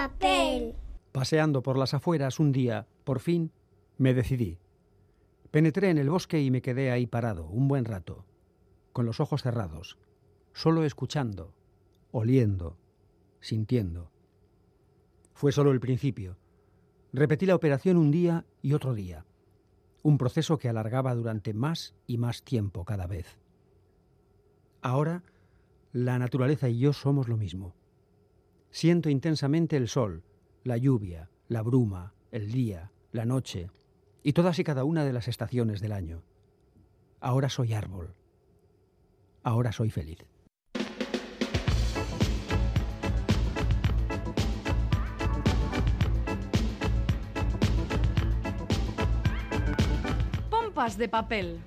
papel. Paseando por las afueras un día, por fin, me decidí. Penetré en el bosque y me quedé ahí parado, un buen rato, con los ojos cerrados, solo escuchando, oliendo, sintiendo. Fue solo el principio. Repetí la operación un día y otro día, un proceso que alargaba durante más y más tiempo cada vez. Ahora, la naturaleza y yo somos lo mismo. Siento intensamente el sol, la lluvia, la bruma, el día, la noche y todas y cada una de las estaciones del año. Ahora soy árbol. Ahora soy feliz. Pompas de papel.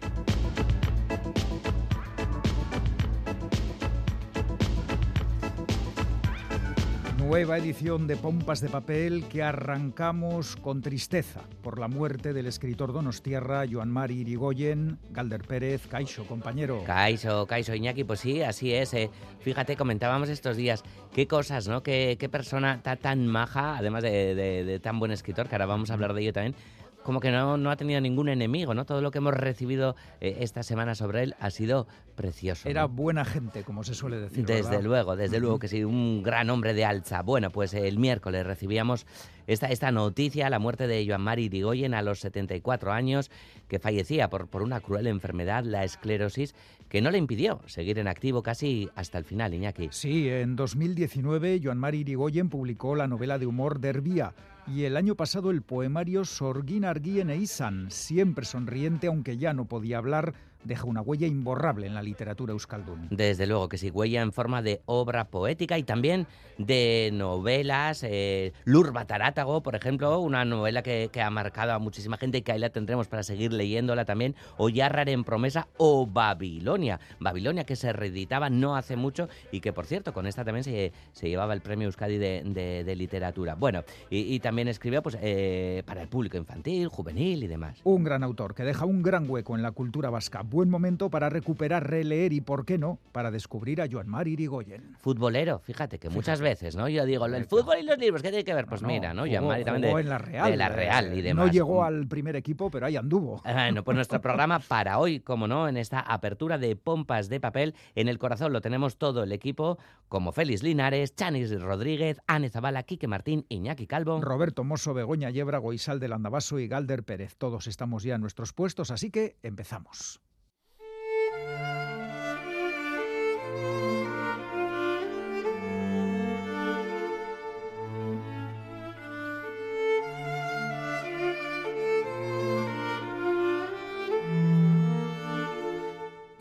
Nueva edición de Pompas de Papel que arrancamos con tristeza por la muerte del escritor donostiarra Joan Mari Irigoyen, Galder Pérez, Caixo, compañero. Caixo, Caixo, Iñaki, pues sí, así es. eh. Fíjate, comentábamos estos días, qué cosas, ¿no? Qué, persona ta- tan maja, además de, de- de tan buen escritor, que ahora vamos a hablar de ello también, como que no, no ha tenido ningún enemigo, ¿no? Todo lo que hemos recibido eh, esta semana sobre él ha sido precioso. Era ¿no? buena gente, como se suele decir. Desde ¿verdad? luego, desde luego que sí, un gran hombre de alza. Bueno, pues el miércoles recibíamos esta, esta noticia, la muerte de Joan Mari Irigoyen a los 74 años, que fallecía por, por una cruel enfermedad, la esclerosis, que no le impidió seguir en activo casi hasta el final, Iñaki. Sí, en 2019 Joan Mari Irigoyen publicó la novela de humor Derbía y el año pasado el poemario Sorgin Arguien e Isan, siempre sonriente aunque ya no podía hablar, deja una huella imborrable en la literatura euskaldun. Desde luego que sí, huella en forma de obra poética y también de novelas. Eh, Lurba Tarátago, por ejemplo, una novela que, que ha marcado a muchísima gente y que ahí la tendremos para seguir leyéndola también. O Yarrar en Promesa o Babilonia. Babilonia que se reeditaba no hace mucho y que, por cierto, con esta también se, se llevaba el premio Euskadi de, de- de literatura. Bueno, y, y también escribió pues, eh, para el público infantil, juvenil y demás. Un gran autor que deja un gran hueco en la cultura vasca. Buen momento para recuperar, releer y, por qué no, para descubrir a Joan Mari Irigoyen. Futbolero, fíjate que muchas veces, ¿no? Yo digo, el fútbol y los libros, ¿qué tiene que ver? Pues No, mira, ¿no? jugó- Joan Mari también jugó de, en la Real. de la Real y demás. No llegó al primer equipo, pero ahí anduvo. Bueno, pues nuestro programa para hoy, como no, en esta apertura de pompas de papel, en el corazón lo tenemos todo el equipo, como Félix Linares, Chanis Rodríguez, Ane Zabala, Quique Martín, Iñaki Calvo. Roberto Mosso, Begoña Yebra, Goisal del Andabaso y Galder Pérez. Todos estamos ya en nuestros puestos, así que empezamos.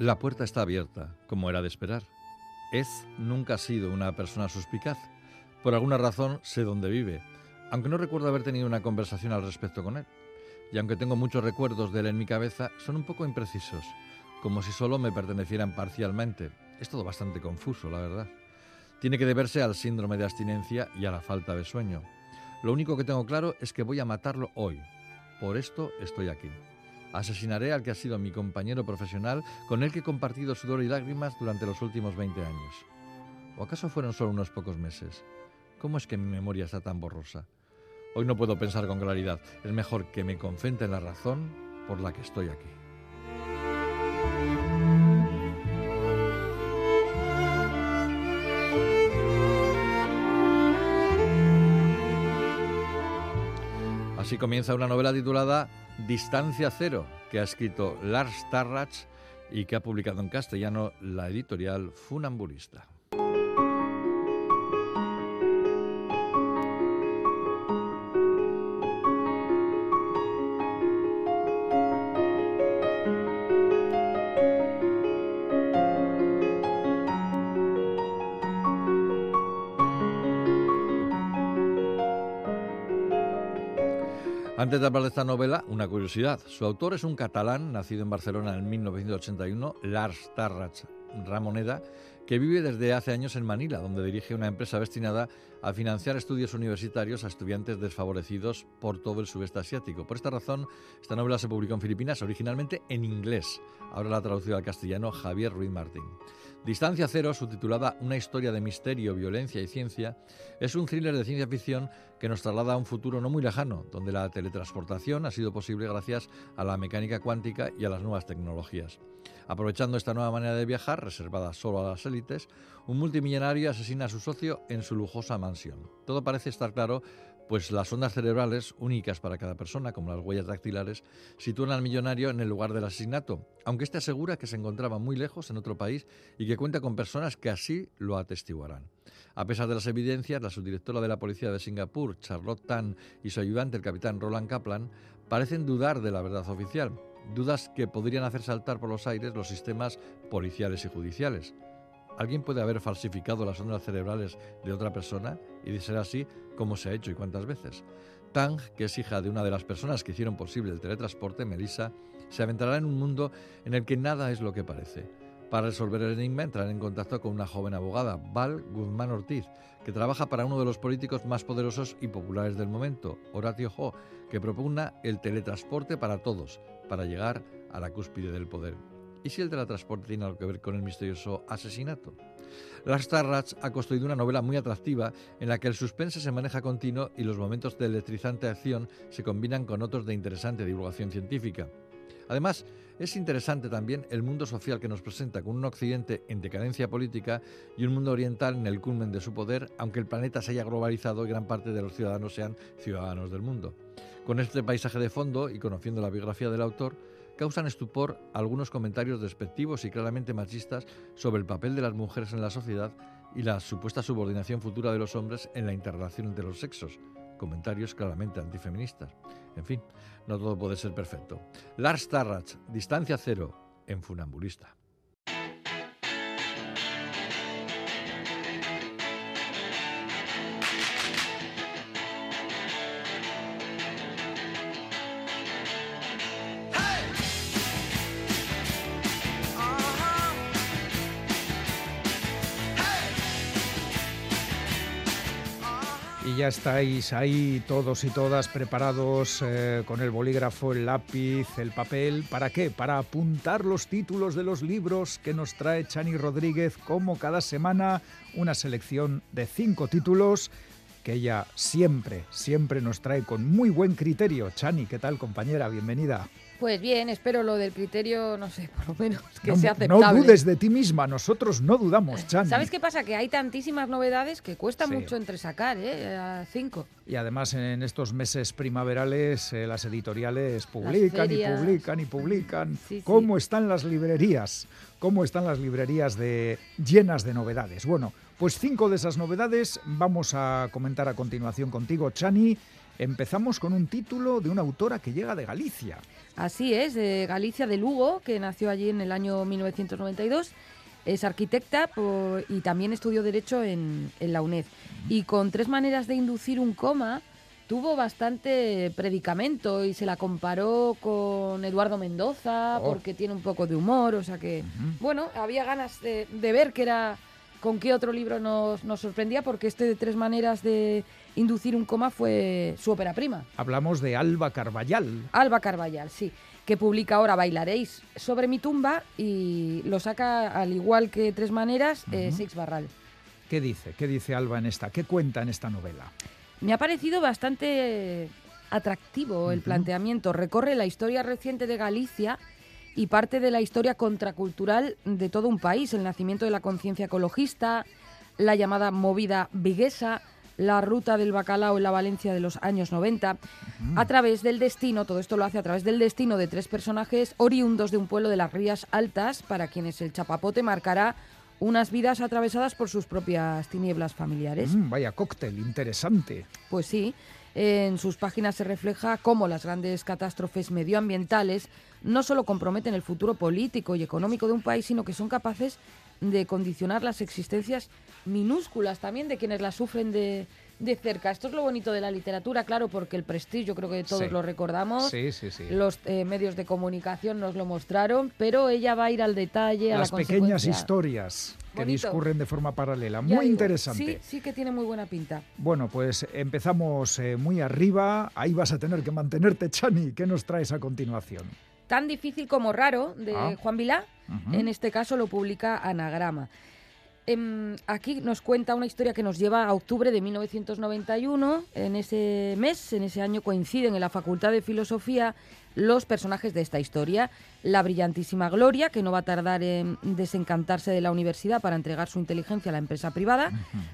La puerta está abierta, como era de esperar. Ez nunca ha sido una persona suspicaz. Por alguna razón sé dónde vive, aunque no recuerdo haber tenido una conversación al respecto con él. Y aunque tengo muchos recuerdos de él en mi cabeza, son un poco imprecisos, como si solo me pertenecieran parcialmente. Es todo bastante confuso, la verdad. Tiene que deberse al síndrome de abstinencia y a la falta de sueño. Lo único que tengo claro es que voy a matarlo hoy. Por esto estoy aquí. Asesinaré al que ha sido mi compañero profesional con el que he compartido sudor y lágrimas durante los últimos 20 años. ¿O acaso fueron solo unos pocos meses? ¿Cómo es que mi memoria está tan borrosa? Hoy no puedo pensar con claridad. Es mejor que me concentre en la razón por la que estoy aquí. Así comienza una novela titulada Distancia Cero, que ha escrito Lars Tarrach y que ha publicado en castellano la editorial Funambulista. De hablar de esta novela, una curiosidad. Su autor es un catalán nacido en Barcelona en 1981, Lars Tarrach Ramoneda, que vive desde hace años en Manila, donde dirige una empresa destinada a financiar estudios universitarios a estudiantes desfavorecidos por todo el sudeste asiático. Por esta razón, esta novela se publicó en Filipinas originalmente en inglés. Ahora la ha traducido al castellano Javier Ruiz Martín. Distancia Cero, subtitulada Una historia de misterio, violencia y ciencia, es un thriller de ciencia ficción que nos traslada a un futuro no muy lejano, donde la teletransportación ha sido posible gracias a la mecánica cuántica y a las nuevas tecnologías. Aprovechando esta nueva manera de viajar, reservada solo a las élites, un multimillonario asesina a su socio en su lujosa mansión. Todo parece estar claro pues las ondas cerebrales, únicas para cada persona, como las huellas dactilares, sitúan al millonario en el lugar del asesinato, aunque éste asegura que se encontraba muy lejos, en otro país, y que cuenta con personas que así lo atestiguarán. A pesar de las evidencias, la subdirectora de la policía de Singapur, Charlotte Tan, y su ayudante, el capitán Roland Kaplan, parecen dudar de la verdad oficial, dudas que podrían hacer saltar por los aires los sistemas policiales y judiciales. ¿Alguien puede haber falsificado las ondas cerebrales de otra persona? Y de ser así, ¿cómo se ha hecho y cuántas veces? Tang, que es hija de una de las personas que hicieron posible el teletransporte, Melissa, se aventará en un mundo en el que nada es lo que parece. Para resolver el enigma entrará en contacto con una joven abogada, Val Guzmán Ortiz, que trabaja para uno de los políticos más poderosos y populares del momento, Horatio Ho, que propugna el teletransporte para todos, para llegar a la cúspide del poder. ¿Y si el teletransporte tiene algo que ver con el misterioso asesinato? Lars Tarrats ha construido una novela muy atractiva en la que el suspense se maneja continuo y los momentos de electrizante acción se combinan con otros de interesante divulgación científica. Además, es interesante también el mundo social que nos presenta con un occidente en decadencia política y un mundo oriental en el culmen de su poder, aunque el planeta se haya globalizado y gran parte de los ciudadanos sean ciudadanos del mundo. Con este paisaje de fondo y conociendo la biografía del autor, causan estupor algunos comentarios despectivos y claramente machistas sobre el papel de las mujeres en la sociedad y la supuesta subordinación futura de los hombres en la interrelación entre los sexos. Comentarios claramente antifeministas. En fin, no todo puede ser perfecto. Lars Tarrach, Distancia Cero, en Funambulista. Ya estáis ahí todos y todas preparados eh, con el bolígrafo, el lápiz, el papel. ¿Para qué? Para apuntar los títulos de los libros que nos trae Chani Rodríguez, como cada semana, una selección de cinco títulos que ella siempre, siempre nos trae con muy buen criterio. Chani, ¿qué tal compañera? Bienvenida. Pues bien, espero lo del criterio, no sé, por lo menos que no, sea aceptable. No dudes de ti misma, nosotros no dudamos, Chani. ¿Sabes qué pasa? Que hay tantísimas novedades que cuesta Sí. mucho entresacar, ¿eh? A cinco. Y además en estos meses primaverales eh, las editoriales publican y publican y publican. Sí, sí. ¿Cómo están las librerías? ¿Cómo están las librerías de, llenas de novedades? Bueno, pues cinco de esas novedades vamos a comentar a continuación contigo, Chani. Empezamos con un título de una autora que llega de Galicia. Así es, de Galicia de Lugo, que nació allí en el año 1992. Es arquitecta y también estudió Derecho en, en la UNED. Y con tres maneras de inducir un coma, tuvo bastante predicamento y se la comparó con Eduardo Mendoza Oh. porque tiene un poco de humor. O sea que, bueno, había ganas de, de ver que era con qué otro libro nos, nos sorprendía, porque este de tres maneras de inducir un coma fue su ópera prima. Hablamos de Alba Carballal. Alba Carballal, sí, que publica ahora Bailaréis sobre mi tumba y lo saca al igual que Tres Maneras, eh, Six Barral. ¿Qué dice? ¿Qué dice Alba en esta? ¿Qué cuenta en esta novela? Me ha parecido bastante atractivo el planteamiento. Recorre la historia reciente de Galicia y parte de la historia contracultural de todo un país, el nacimiento de la conciencia ecologista, la llamada movida viguesa, la ruta del bacalao en la Valencia de los años 90, a través del destino, todo esto lo hace a través del destino de tres personajes oriundos de un pueblo de las Rías Altas, para quienes el chapapote marcará unas vidas atravesadas por sus propias tinieblas familiares. Mm, vaya cóctel, interesante. Pues sí, en sus páginas se refleja cómo las grandes catástrofes medioambientales no solo comprometen el futuro político y económico de un país, sino que son capaces de condicionar las existencias minúsculas también de quienes las sufren de, de cerca. Esto es lo bonito de la literatura, claro, porque el prestigio, creo que todos Sí. lo recordamos. Sí, sí, sí. Los eh, medios de comunicación nos lo mostraron, pero ella va a ir al detalle, a Las la pequeñas historias que Bonito. discurren de forma paralela. Ya Muy digo, interesante. Sí, sí que tiene muy buena pinta. Bueno, pues empezamos eh, muy arriba. Ahí vas a tener que mantenerte, Chani. ¿Qué nos traes a continuación? Tan difícil como raro, de Ah. Juan Vilá. En este caso lo publica Anagrama. Em, aquí nos cuenta una historia que nos lleva a octubre de 1991. En ese mes, en ese año, coinciden en la Facultad de Filosofía los personajes de esta historia. La brillantísima Gloria, que no va a tardar en desencantarse de la universidad para entregar su inteligencia a la empresa privada.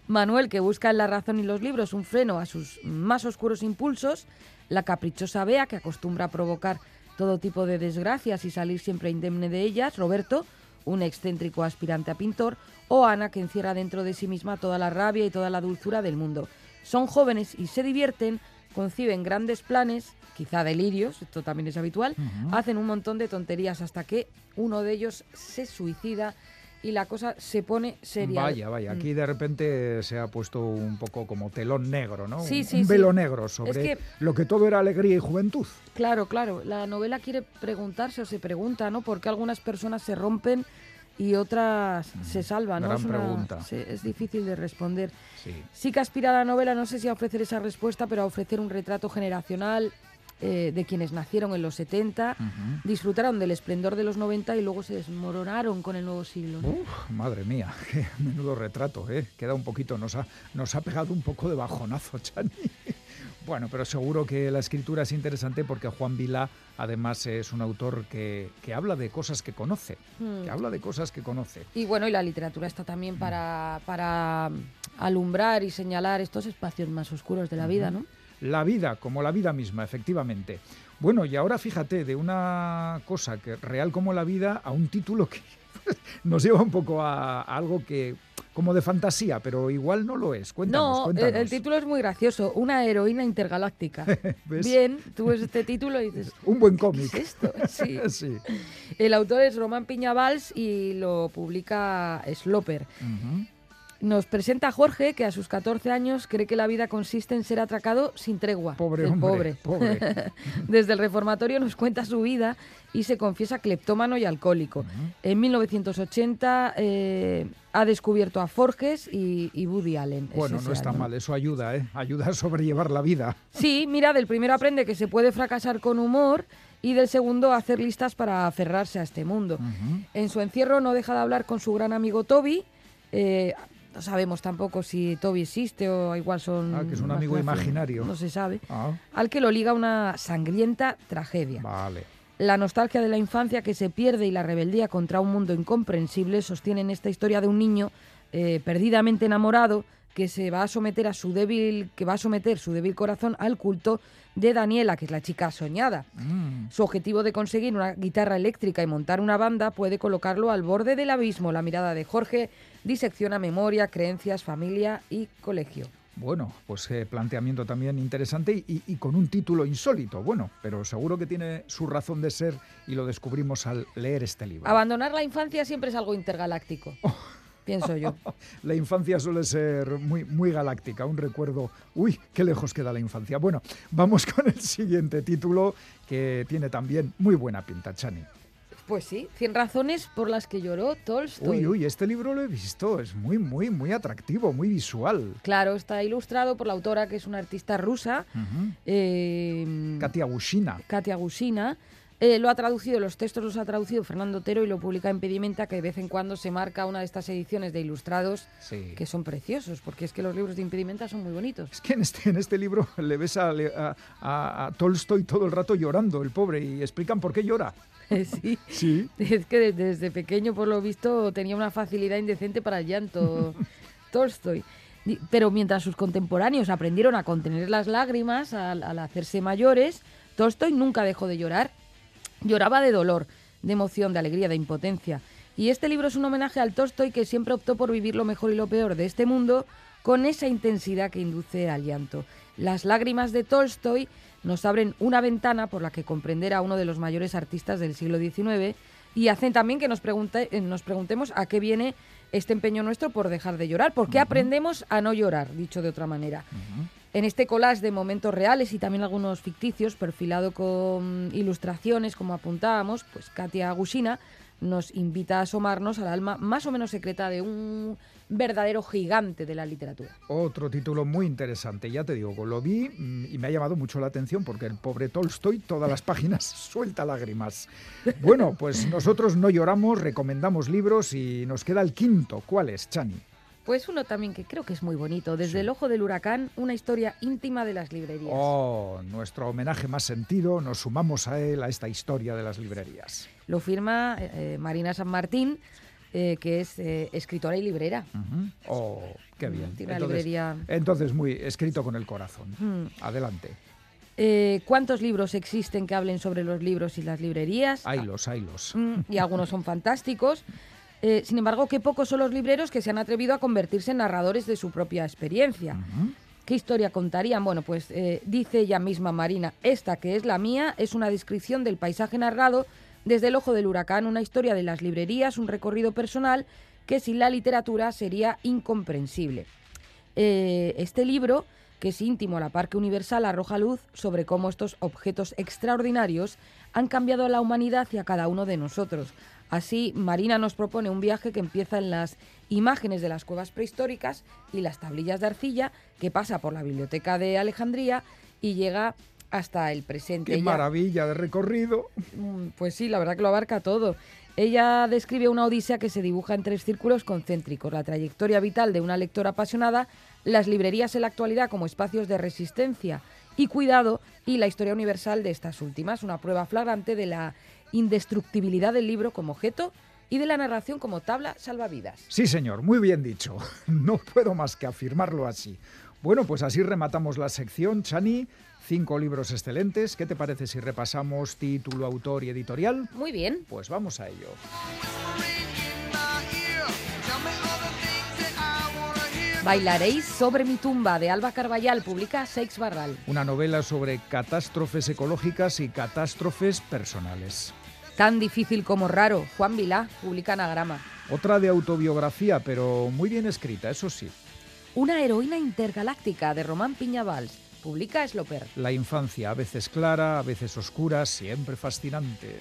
Manuel, que busca en la razón y los libros un freno a sus más oscuros impulsos. La caprichosa Bea, que acostumbra a provocar todo tipo de desgracias y salir siempre indemne de ellas. Roberto, un excéntrico aspirante a pintor, o Ana, que encierra dentro de sí misma toda la rabia y toda la dulzura del mundo. Son jóvenes y se divierten, conciben grandes planes, quizá delirios, esto también es habitual, hacen un montón de tonterías hasta que uno de ellos se suicida y la cosa se pone seria. Vaya, vaya, aquí de repente se ha puesto un poco como telón negro, ¿no? Sí, un, sí, un sí. velo negro sobre que- lo que todo era alegría y juventud. Claro, claro. La novela quiere preguntarse o se pregunta, ¿no? ¿Por qué algunas personas se rompen y otras se salvan? ¿no? gran Es una- pregunta. sí, es difícil de responder. Sí. Sí que aspira la novela, no sé si a ofrecer esa respuesta, pero a ofrecer un retrato generacional eh, de quienes nacieron en los 70, disfrutaron del esplendor de los 90 y luego se desmoronaron con el nuevo siglo. ¿no? Uf, madre mía, qué menudo retrato, ¿eh? Queda un poquito, nos ha, nos ha pegado un poco de bajonazo, Chani. Bueno, pero seguro que la escritura es interesante porque Juan Vilá además es un autor que, que habla de cosas que conoce, Hmm. que habla de cosas que conoce. Y bueno, y la literatura está también para, para alumbrar y señalar estos espacios más oscuros de la vida, ¿no? La vida, como la vida misma, efectivamente. Bueno, y ahora fíjate, de una cosa que real como la vida a un título que nos lleva un poco a, a algo que como de fantasía, pero igual no lo es. Cuéntanos, no, el, cuéntanos. el título es muy gracioso, Una heroína intergaláctica. ¿Ves? Bien, tú ves este título y dices, Un buen ¿qué cómic. es esto? Sí. sí. El autor es Román Piñavals y lo publica Sloper. Nos presenta a Jorge, que a sus 14 años cree que la vida consiste en ser atracado sin tregua. Pobre El hombre, pobre. pobre. Desde el reformatorio nos cuenta su vida y se confiesa cleptómano y alcohólico. En 1980 eh, ha descubierto a Forges y, y Woody Allen. Bueno, no está año. mal, eso ayuda, ¿eh? Ayuda a sobrellevar la vida. Sí, mira, del primero aprende que se puede fracasar con humor y del segundo hacer listas para aferrarse a este mundo. En su encierro no deja de hablar con su gran amigo Toby. eh, no sabemos tampoco si Toby existe o igual son... Ah, que es un amigo imaginario. No se sabe. Ah, Al que lo liga una sangrienta tragedia. vale. La nostalgia de la infancia que se pierde y la rebeldía contra un mundo incomprensible sostienen esta historia de un niño eh, perdidamente enamorado que se va a someter a su débil, que va a someter su débil corazón al culto de Daniela, que es la chica soñada. Mm. Su objetivo de conseguir una guitarra eléctrica y montar una banda puede colocarlo al borde del abismo. La mirada de Jorge disecciona memoria, creencias, familia y colegio. Bueno, pues eh, planteamiento también interesante y, y con un título insólito. Bueno, pero seguro que tiene su razón de ser y lo descubrimos al leer este libro. Abandonar la infancia siempre es algo intergaláctico, pienso yo. La infancia suele ser muy, muy galáctica, un recuerdo. Uy, qué lejos queda la infancia. Bueno, vamos con el siguiente título que tiene también muy buena pinta, Chani. Pues sí, 100 razones por las que lloró Tolstoy. Uy, uy, este libro lo he visto, es muy, muy, muy atractivo, muy visual. Claro, está ilustrado por la autora, que es una artista rusa, eh, Katia Gushina. Katia Gusina. Eh, lo ha traducido, los textos los ha traducido Fernando Otero y lo publica en Pedimenta, que de vez en cuando se marca una de estas ediciones de ilustrados Sí. que son preciosos, porque es que los libros de Impedimenta son muy bonitos. Es que en este, en este libro le ves a, a- a- a Tolstoy todo el rato llorando, el pobre, y explican por qué llora. sí. Sí. Es que de- desde pequeño, por lo visto, tenía una facilidad indecente para el llanto Tolstoy. Pero mientras sus contemporáneos aprendieron a contener las lágrimas al, al hacerse mayores, Tolstoy nunca dejó de llorar. Lloraba de dolor, de emoción, de alegría, de impotencia. Y este libro es un homenaje al Tolstoy que siempre optó por vivir lo mejor y lo peor de este mundo con esa intensidad que induce al llanto. Las lágrimas de Tolstoy nos abren una ventana por la que comprender a uno de los mayores artistas del siglo XIX y hacen también que nos, pregunte- eh, nos preguntemos a qué viene este empeño nuestro por dejar de llorar. ¿Por qué aprendemos a no llorar, dicho de otra manera? En este collage de momentos reales y también algunos ficticios, perfilado con ilustraciones, como apuntábamos, pues Katia Gusina nos invita a asomarnos al alma más o menos secreta de un verdadero gigante de la literatura. Otro título muy interesante, ya te digo, lo vi mm, y me ha llamado mucho la atención porque el pobre Tolstoy todas las páginas suelta lágrimas. Bueno, pues nosotros no lloramos, recomendamos libros y nos queda el quinto. ¿Cuál es, Chani? Pues uno también que creo que es muy bonito. Desde el ojo del huracán, una historia íntima de las librerías. Oh, nuestro homenaje más sentido, nos sumamos a él, a esta historia de las librerías. Lo firma eh, Marina San Martín, eh, que es eh, escritora y librera. Oh, qué bien. Tiene una entonces, librería- entonces, muy escrito con el corazón. Mm. Adelante. Eh, ¿Cuántos libros existen que hablen sobre los libros y las librerías? Haylos, haylos. Mm, y algunos son fantásticos. Eh, sin embargo, qué pocos son los libreros que se han atrevido a convertirse en narradores de su propia experiencia. ¿Qué historia contarían? Bueno, pues eh, dice ella misma, Marina, esta que es la mía es una descripción del paisaje narrado desde el ojo del huracán, una historia de las librerías, un recorrido personal que sin la literatura sería incomprensible. Eh, este libro, que es íntimo a la par que universal, arroja luz sobre cómo estos objetos extraordinarios han cambiado a la humanidad y a cada uno de nosotros. Así, Marina nos propone un viaje que empieza en las imágenes de las cuevas prehistóricas y las tablillas de arcilla, que pasa por la biblioteca de Alejandría y llega hasta el presente. Qué Ella- maravilla de recorrido. Mm, Pues sí, la verdad que lo abarca todo. Ella describe una odisea que se dibuja en tres círculos concéntricos, la trayectoria vital de una lectora apasionada, las librerías en la actualidad como espacios de resistencia y cuidado y la historia universal de estas últimas, una prueba flagrante de la indestructibilidad del libro como objeto y de la narración como tabla salvavidas. Sí, señor, muy bien dicho. No puedo más que afirmarlo así. Bueno, pues así rematamos la sección, Chani. Cinco libros excelentes. ¿Qué te parece si repasamos título, autor y editorial? Muy bien. Pues vamos a ello. Bailaréis sobre mi tumba de Alba Carballal, publica Seix Barral. Una novela sobre catástrofes ecológicas y catástrofes personales. Tan difícil como raro, Juan Vilá, publica Anagrama. Otra de autobiografía, pero muy bien escrita, eso sí. Una heroína intergaláctica de Román Piñavals, publica Sloper. La infancia, a veces clara, a veces oscura, siempre fascinante.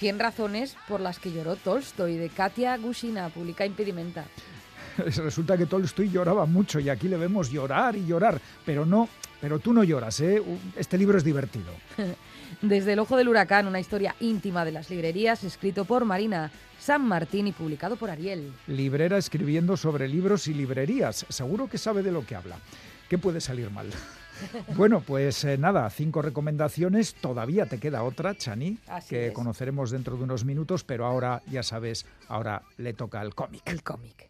100 razones por las que lloró Tolstoy de Katia Gushina, publica Impedimenta. Resulta que Tolstoy lloraba mucho y aquí le vemos llorar y llorar, pero no, pero tú no lloras, ¿eh? Este libro es divertido. Desde el ojo del huracán, una historia íntima de las librerías, escrito por Marina San Martín y publicado por Ariel. Librera escribiendo sobre libros y librerías. Seguro que sabe de lo que habla. ¿Qué puede salir mal? Bueno, pues eh, nada, cinco recomendaciones. Todavía te queda otra, Chani, Así que es. conoceremos dentro de unos minutos, pero ahora, ya sabes, ahora le toca al cómic. El cómic.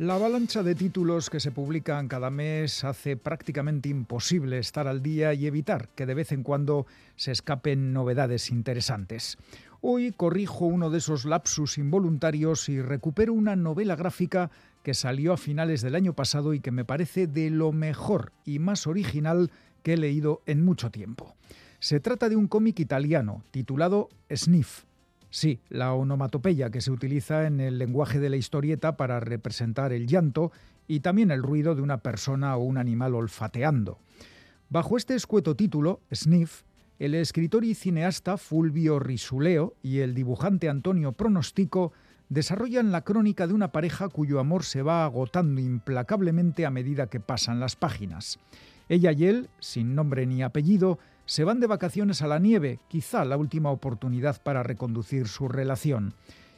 La avalancha de títulos que se publican cada mes hace prácticamente imposible estar al día y evitar que de vez en cuando se escapen novedades interesantes. Hoy corrijo uno de esos lapsus involuntarios y recupero una novela gráfica que salió a finales del año pasado y que me parece de lo mejor y más original que he leído en mucho tiempo. Se trata de un cómic italiano titulado Sniff. Sí, la onomatopeya que se utiliza en el lenguaje de la historieta para representar el llanto y también el ruido de una persona o un animal olfateando. Bajo este escueto título, Sniff, el escritor y cineasta Fulvio Risuleo y el dibujante Antonio Pronostico desarrollan la crónica de una pareja cuyo amor se va agotando implacablemente a medida que pasan las páginas. Ella y él, sin nombre ni apellido, se van de vacaciones a la nieve, quizá la última oportunidad para reconducir su relación.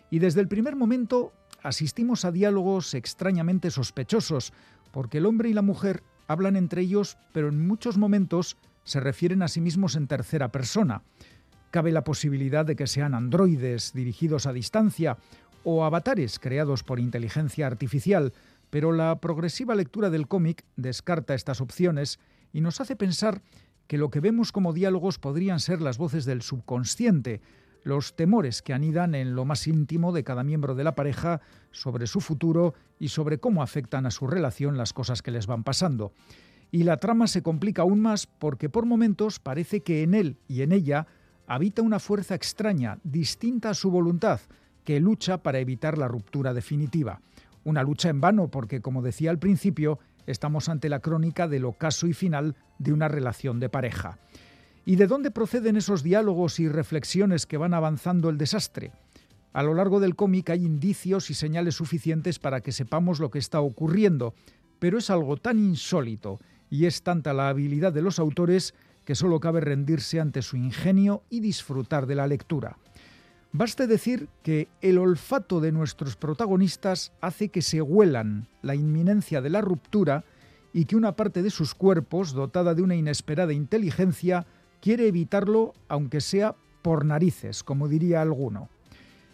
Y desde el primer momento asistimos a diálogos extrañamente sospechosos, porque el hombre y la mujer hablan entre ellos, pero en muchos momentos se refieren a sí mismos en tercera persona. Cabe la posibilidad de que sean androides dirigidos a distancia o avatares creados por inteligencia artificial, pero la progresiva lectura del cómic descarta estas opciones y nos hace pensar que lo que vemos como diálogos podrían ser las voces del subconsciente, los temores que anidan en lo más íntimo de cada miembro de la pareja sobre su futuro y sobre cómo afectan a su relación las cosas que les van pasando. Y la trama se complica aún más porque por momentos parece que en él y en ella habita una fuerza extraña, distinta a su voluntad, que lucha para evitar la ruptura definitiva. Una lucha en vano porque, como decía al principio, estamos ante la crónica del ocaso y final de una relación de pareja. ¿Y de dónde proceden esos diálogos y reflexiones que van avanzando el desastre? A lo largo del cómic hay indicios y señales suficientes para que sepamos lo que está ocurriendo, pero es algo tan insólito y es tanta la habilidad de los autores que solo cabe rendirse ante su ingenio y disfrutar de la lectura. Baste decir que el olfato de nuestros protagonistas hace que se huelan la inminencia de la ruptura y que una parte de sus cuerpos, dotada de una inesperada inteligencia, quiere evitarlo aunque sea por narices, como diría alguno.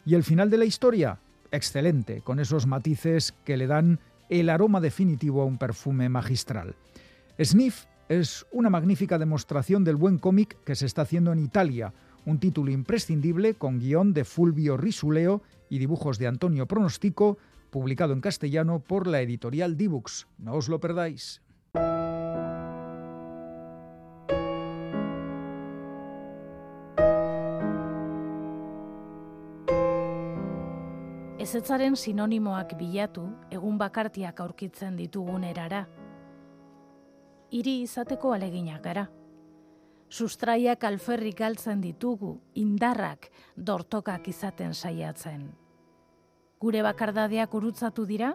Y el final de la historia, excelente, con esos matices que le dan el aroma definitivo a un perfume magistral. Sniff es una magnífica demostración del buen cómic que se está haciendo en Italia, un título imprescindible con guion de Fulvio Risuleo y dibujos de Antonio Pronostico, publicado en castellano por la editorial Dibux. No os lo perdáis. Ezetzaren sinonimoak bilatu, egun bakartiak aurkitzen ditugun erara. Hiri izateko aleginak gara. Sustraiak alferrik galtzen ditugu, indarrak dortokak izaten saiatzen. Gure bakardadeak urutzatu dira,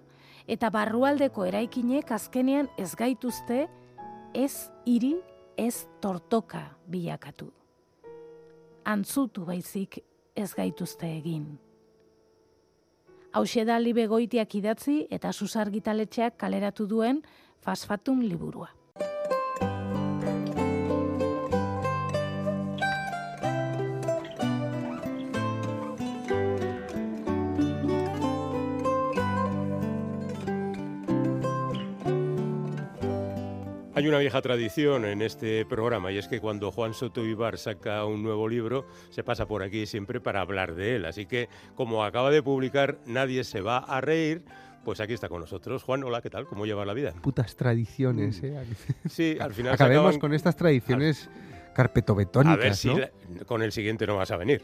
eta barrualdeko eraikinek azkenean ez gaituzte, ez hiri, ez tortoka bilakatu. Antzutu baizik ez gaituzte egin. Hauxe da libe goitiak idatzi eta susargitaletxeak kaleratu duen fasfatum liburua. Hay una vieja tradición en este programa y es que cuando Juan Soto Ibar saca un nuevo libro se pasa por aquí siempre para hablar de él. Así que como acaba de publicar Nadie se va a reír, pues aquí está con nosotros. Juan, hola, ¿qué tal? ¿Cómo lleva la vida? Putas tradiciones, ¿eh? Sí, al final Acabemos acaban- con estas tradiciones carpetobetónicas, A ver si ¿no? la- con el siguiente no vas a venir.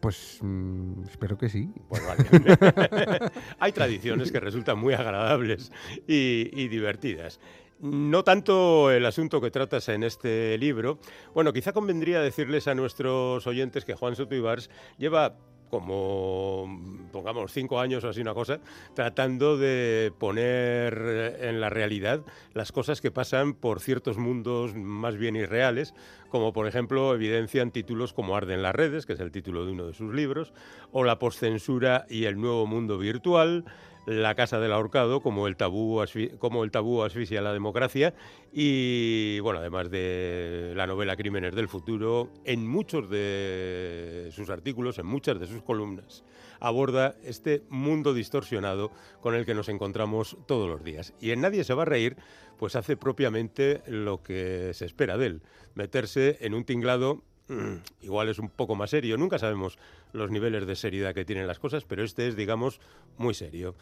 Pues mm, espero que sí. Pues vale. Hay tradiciones que resultan muy agradables y, y divertidas. No tanto el asunto que tratas en este libro. Bueno, quizá convendría decirles a nuestros oyentes que Juan Soto Ibars lleva como, pongamos, cinco años o así una cosa, tratando de poner en la realidad las cosas que pasan por ciertos mundos más bien irreales, como por ejemplo evidencian títulos como Arden las redes, que es el título de uno de sus libros, o La postcensura y el nuevo mundo virtual, La casa del ahorcado, como el tabú, como el tabú asfixia la democracia, y bueno, además de la novela Crímenes del futuro, en muchos de sus artículos, en muchas de sus columnas, aborda este mundo distorsionado con el que nos encontramos todos los días. Y en Nadie se va a reír, pues hace propiamente lo que se espera de él, meterse en un tinglado igual es un poco más serio. Nunca sabemos los niveles de seriedad que tienen las cosas, pero este es, digamos, muy serio.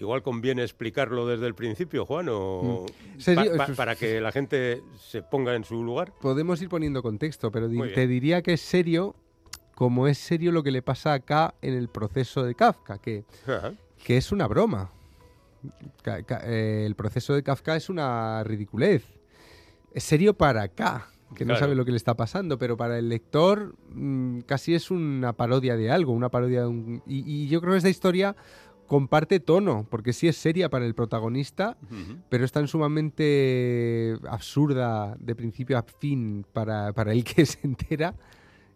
Igual conviene explicarlo desde el principio, Juan, o Mm. Pa- pa- para que la gente se ponga en su lugar. Podemos ir poniendo contexto, pero te diría que es serio como es serio lo que le pasa acá en el proceso de Kafka, que, Ajá. que es una broma. Eh, el proceso de Kafka es una ridiculez. Es serio para acá, que no sabe lo que le está pasando, pero para el lector mm, casi es una parodia de algo, una parodia de un... Y, y yo creo que esta historia comparte tono, porque sí es seria para el protagonista, pero es tan sumamente absurda de principio a fin para, para el que se entera.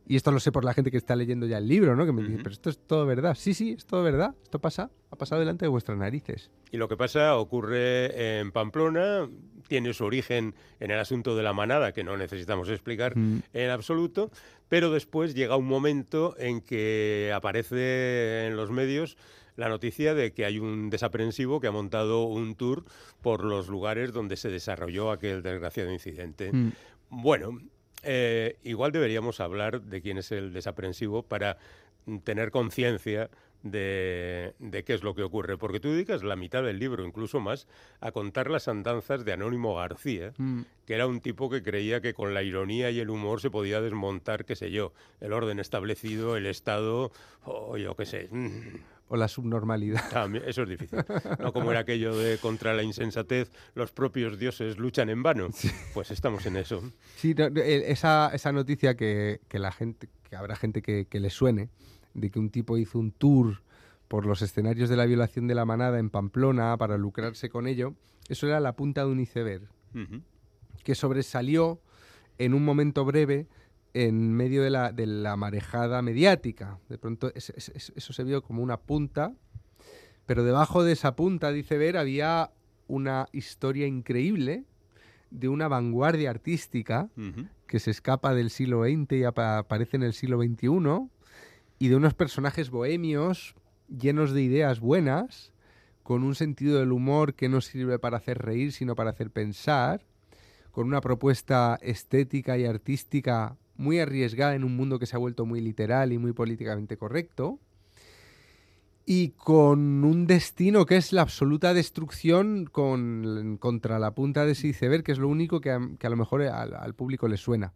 Y esto lo sé por la gente que está leyendo ya el libro, ¿no? Que me dice, pero esto es todo verdad. Sí, sí, es todo verdad. Esto pasa, ha pasado delante de vuestras narices. Y lo que pasa ocurre en Pamplona, tiene su origen en el asunto de la manada, que no necesitamos explicar Mm. en absoluto, pero después llega un momento en que aparece en los medios la noticia de que hay un desaprensivo que ha montado un tour por los lugares donde se desarrolló aquel desgraciado incidente. Mm. Bueno, eh, igual deberíamos hablar de quién es el desaprensivo para mm, tener conciencia de, de, qué es lo que ocurre, porque tú dedicas la mitad del libro, incluso más, a contar las andanzas de Anónimo García, Mm. que era un tipo que creía que con la ironía y el humor se podía desmontar, qué sé yo, el orden establecido, el Estado, o yo qué sé. mm, O la subnormalidad. también- eso es difícil. No como era aquello de contra la insensatez, los propios dioses luchan en vano. Pues estamos en eso. Sí, no, eh, esa, esa noticia que, que la gente, que habrá gente que, que le suene, de que un tipo hizo un tour por los escenarios de la violación de la manada en Pamplona para lucrarse con ello, eso era la punta de un iceberg que sobresalió en un momento breve en medio de la, de la marejada mediática. De pronto es- es- es- eso se vio como una punta, pero debajo de esa punta de iceberg había una historia increíble de una vanguardia artística que se escapa del siglo XX y apa- aparece en el siglo XXI, y de unos personajes bohemios llenos de ideas buenas, con un sentido del humor que no sirve para hacer reír, sino para hacer pensar, con una propuesta estética y artística muy arriesgada en un mundo que se ha vuelto muy literal y muy políticamente correcto, y con un destino que es la absoluta destrucción con, contra la punta de ese iceberg, que es lo único que a, que a lo mejor al, al público le suena.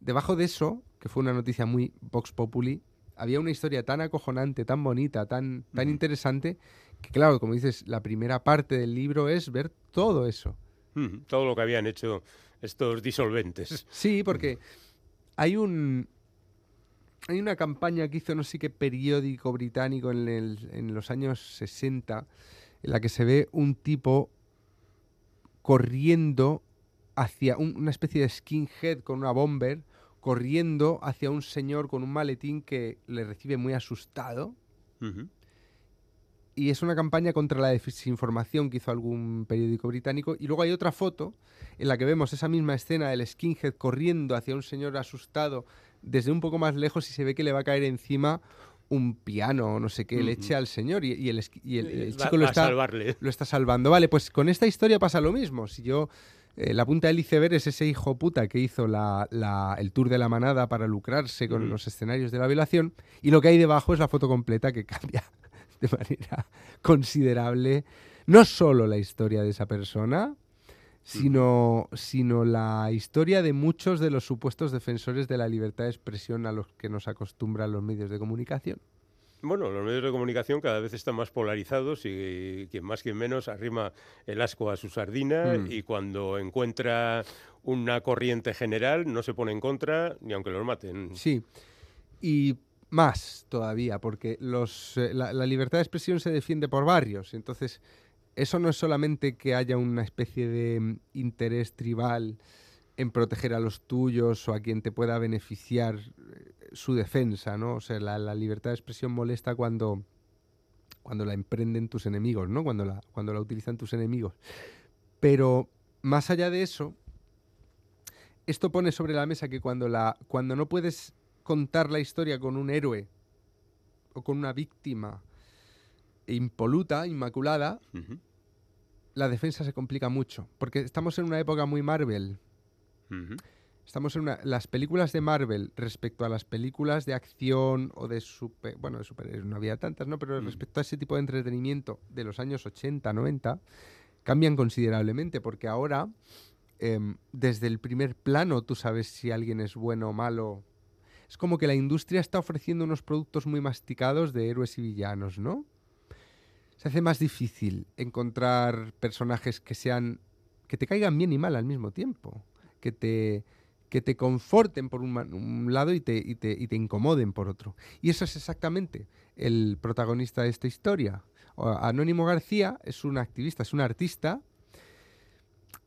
Debajo de eso, que fue una noticia muy Vox Populi, había una historia tan acojonante, tan bonita, tan, tan interesante, que claro, como dices, la primera parte del libro es ver todo eso. Todo lo que habían hecho estos disolventes. Sí, porque hay un hay una campaña que hizo no sé qué periódico británico en, el- en los años 60 en la que se ve un tipo corriendo hacia un- una especie de skinhead con una bomber corriendo hacia un señor con un maletín que le recibe muy asustado. Y es una campaña contra la desinformación que hizo algún periódico británico. Y luego hay otra foto en la que vemos esa misma escena del skinhead corriendo hacia un señor asustado desde un poco más lejos y se ve que le va a caer encima un piano o no sé qué, le Ujú. eche al señor y, y el, esqui- y el- el Va- chico lo va está, lo está salvando. Vale, pues con esta historia pasa lo mismo. Si yo... eh, la punta del iceberg es ese hijo puta que hizo la- la- el tour de la manada para lucrarse con Mm. los escenarios de la violación y lo que hay debajo es la foto completa que cambia de manera considerable no solo la historia de esa persona, sino, sino la historia de muchos de los supuestos defensores de la libertad de expresión a los que nos acostumbran los medios de comunicación. Bueno, los medios de comunicación cada vez están más polarizados y quien más quien menos arrima el asco a su sardina Mm. y cuando encuentra una corriente general no se pone en contra ni aunque los maten. Sí, y más todavía, porque los, eh, la, libertad de expresión se defiende por barrios, entonces eso no es solamente que haya una especie de mm, interés tribal en proteger a los tuyos o a quien te pueda beneficiar eh, su defensa, ¿no? O sea, la, la libertad de expresión molesta cuando, cuando la emprenden tus enemigos, ¿no? Cuando la, cuando la utilizan tus enemigos. Pero más allá de eso, esto pone sobre la mesa que cuando, la, cuando no puedes contar la historia con un héroe o con una víctima impoluta, inmaculada, la defensa se complica mucho. Porque estamos en una época muy Marvel. Estamos en una, las películas de Marvel respecto a las películas de acción o de super, bueno, de superhéroes no había tantas, ¿no? Pero Mm. respecto a ese tipo de entretenimiento de los años 80, 90, cambian considerablemente porque ahora em, desde el primer plano tú sabes si alguien es bueno o malo. Es como que la industria está ofreciendo unos productos muy masticados de héroes y villanos, ¿no? Se hace más difícil encontrar personajes que sean que te caigan bien y mal al mismo tiempo, que te que te conforten por un, lado y te, y, te, y te incomoden por otro. Y eso es exactamente el protagonista de esta historia. Anónimo García es un activista, es un artista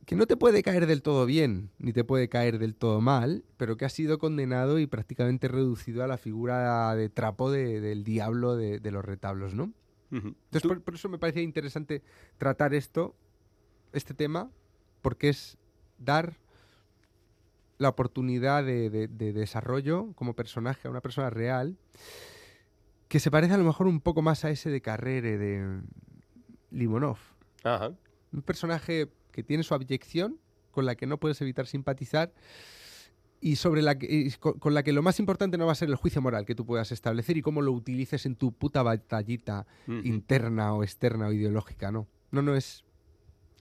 que no te puede caer del todo bien, ni te puede caer del todo mal, pero que ha sido condenado y prácticamente reducido a la figura de trapo de- del diablo de, de los retablos, ¿no? Entonces, por, por eso me parecía interesante tratar esto, este tema, porque es dar la oportunidad de, de- de desarrollo como personaje a una persona real que se parece a lo mejor un poco más a ese de Carrere de Limonov. Ajá. Un personaje que tiene su abyección, con la que no puedes evitar simpatizar, y sobre la que, y con, con la que lo más importante no va a ser el juicio moral que tú puedas establecer y cómo lo utilices en tu puta batallita Ujú. interna o externa o ideológica, no. No, no es...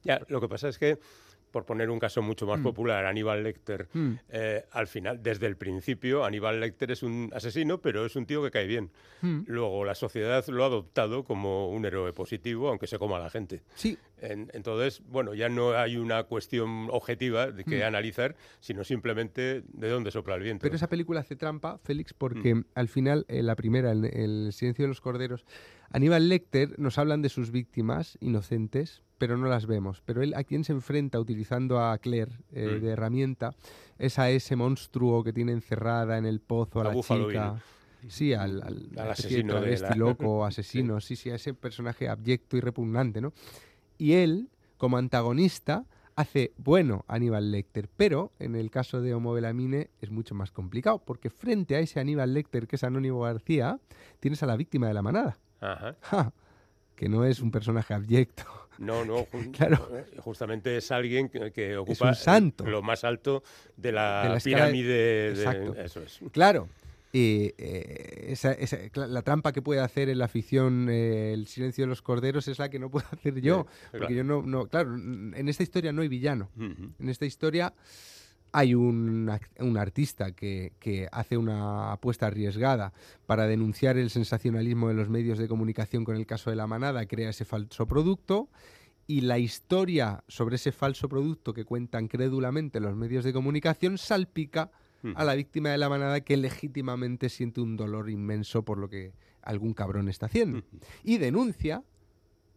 Ya, lo que pasa es que, por poner un caso mucho más Mm. popular, Aníbal Lecter, Mm. eh, al final, desde el principio, Aníbal Lecter es un asesino, pero es un tío que cae bien. Mm. Luego, la sociedad lo ha adoptado como un héroe positivo, aunque se coma a la gente. Sí, En- entonces, bueno, ya no hay una cuestión objetiva de que Mm. analizar, sino simplemente de dónde sopla el viento. Pero esa película hace trampa, Félix, porque al final, eh, la primera, el, el silencio de los corderos, Aníbal Lecter nos hablan de sus víctimas inocentes, pero no las vemos. Pero él a quien se enfrenta utilizando a Claire eh, Mm. de herramienta es a ese monstruo que tiene encerrada en el pozo a la chica. Sí, al, al, asesino de la- loco, asesino, sí, sí, a ese personaje abyecto y repugnante, ¿no? Y él, como antagonista, hace bueno a Aníbal Lecter, pero en el caso de Homo Belamine es mucho más complicado, porque frente a ese Aníbal Lecter que es Anónimo García, tienes a la víctima de la manada, Ajá. ¡Ja! que no es un personaje abyecto. No, no, ju- Claro. eh, justamente es alguien que, que ocupa un santo. lo más alto de la, De la escala de- pirámide. Eso es. Claro, eh, eh, esa- esa- la trampa que puede hacer en la ficción eh, El silencio de los corderos es la que no puedo hacer yo, Sí, porque claro. yo no, no, claro, en esta historia no hay villano. En esta historia hay un, artista que, que hace una apuesta arriesgada para denunciar el sensacionalismo de los medios de comunicación con el caso de la manada, crea ese falso producto y la historia sobre ese falso producto que cuentan crédulamente los medios de comunicación salpica a la víctima de la manada que legítimamente siente un dolor inmenso por lo que algún cabrón está haciendo. Y denuncia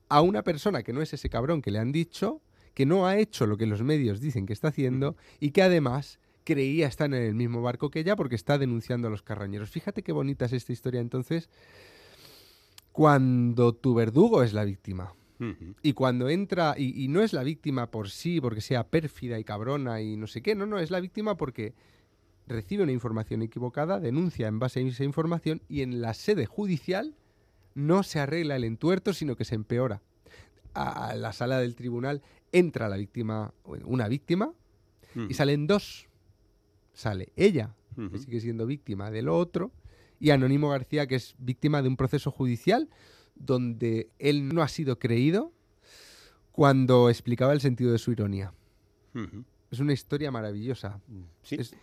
a una persona que no es ese cabrón que le han dicho, que no ha hecho lo que los medios dicen que está haciendo y que además creía estar en el mismo barco que ella porque está denunciando a los carroñeros. Fíjate qué bonita es esta historia entonces cuando tu verdugo es la víctima. Y cuando entra, y, y no es la víctima por sí, porque sea pérfida y cabrona y no sé qué, no, no, es la víctima porque recibe una información equivocada, denuncia en base a esa información y en la sede judicial no se arregla el entuerto, sino que se empeora. A la sala del tribunal entra la víctima, una víctima, y salen dos. Sale ella, que sigue siendo víctima de lo otro, y Anónimo García, que es víctima de un proceso judicial donde él no ha sido creído cuando explicaba el sentido de su ironía. Es una historia maravillosa. Sí. Es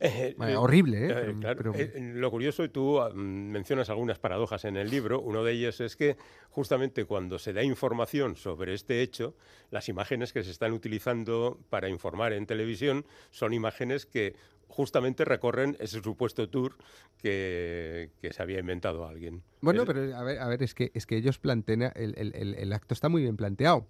Eh, bueno, horrible, ¿eh? eh, Pero- claro. pero- Eh, lo curioso, y tú ah, mencionas algunas paradojas en el libro, uno de ellos es que justamente cuando se da información sobre este hecho, las imágenes que se están utilizando para informar en televisión son imágenes que justamente recorren ese supuesto tour que, que se había inventado alguien. Bueno, Es- pero a ver, a ver es, que, es que ellos plantean, el, el- el- el acto está muy bien planteado.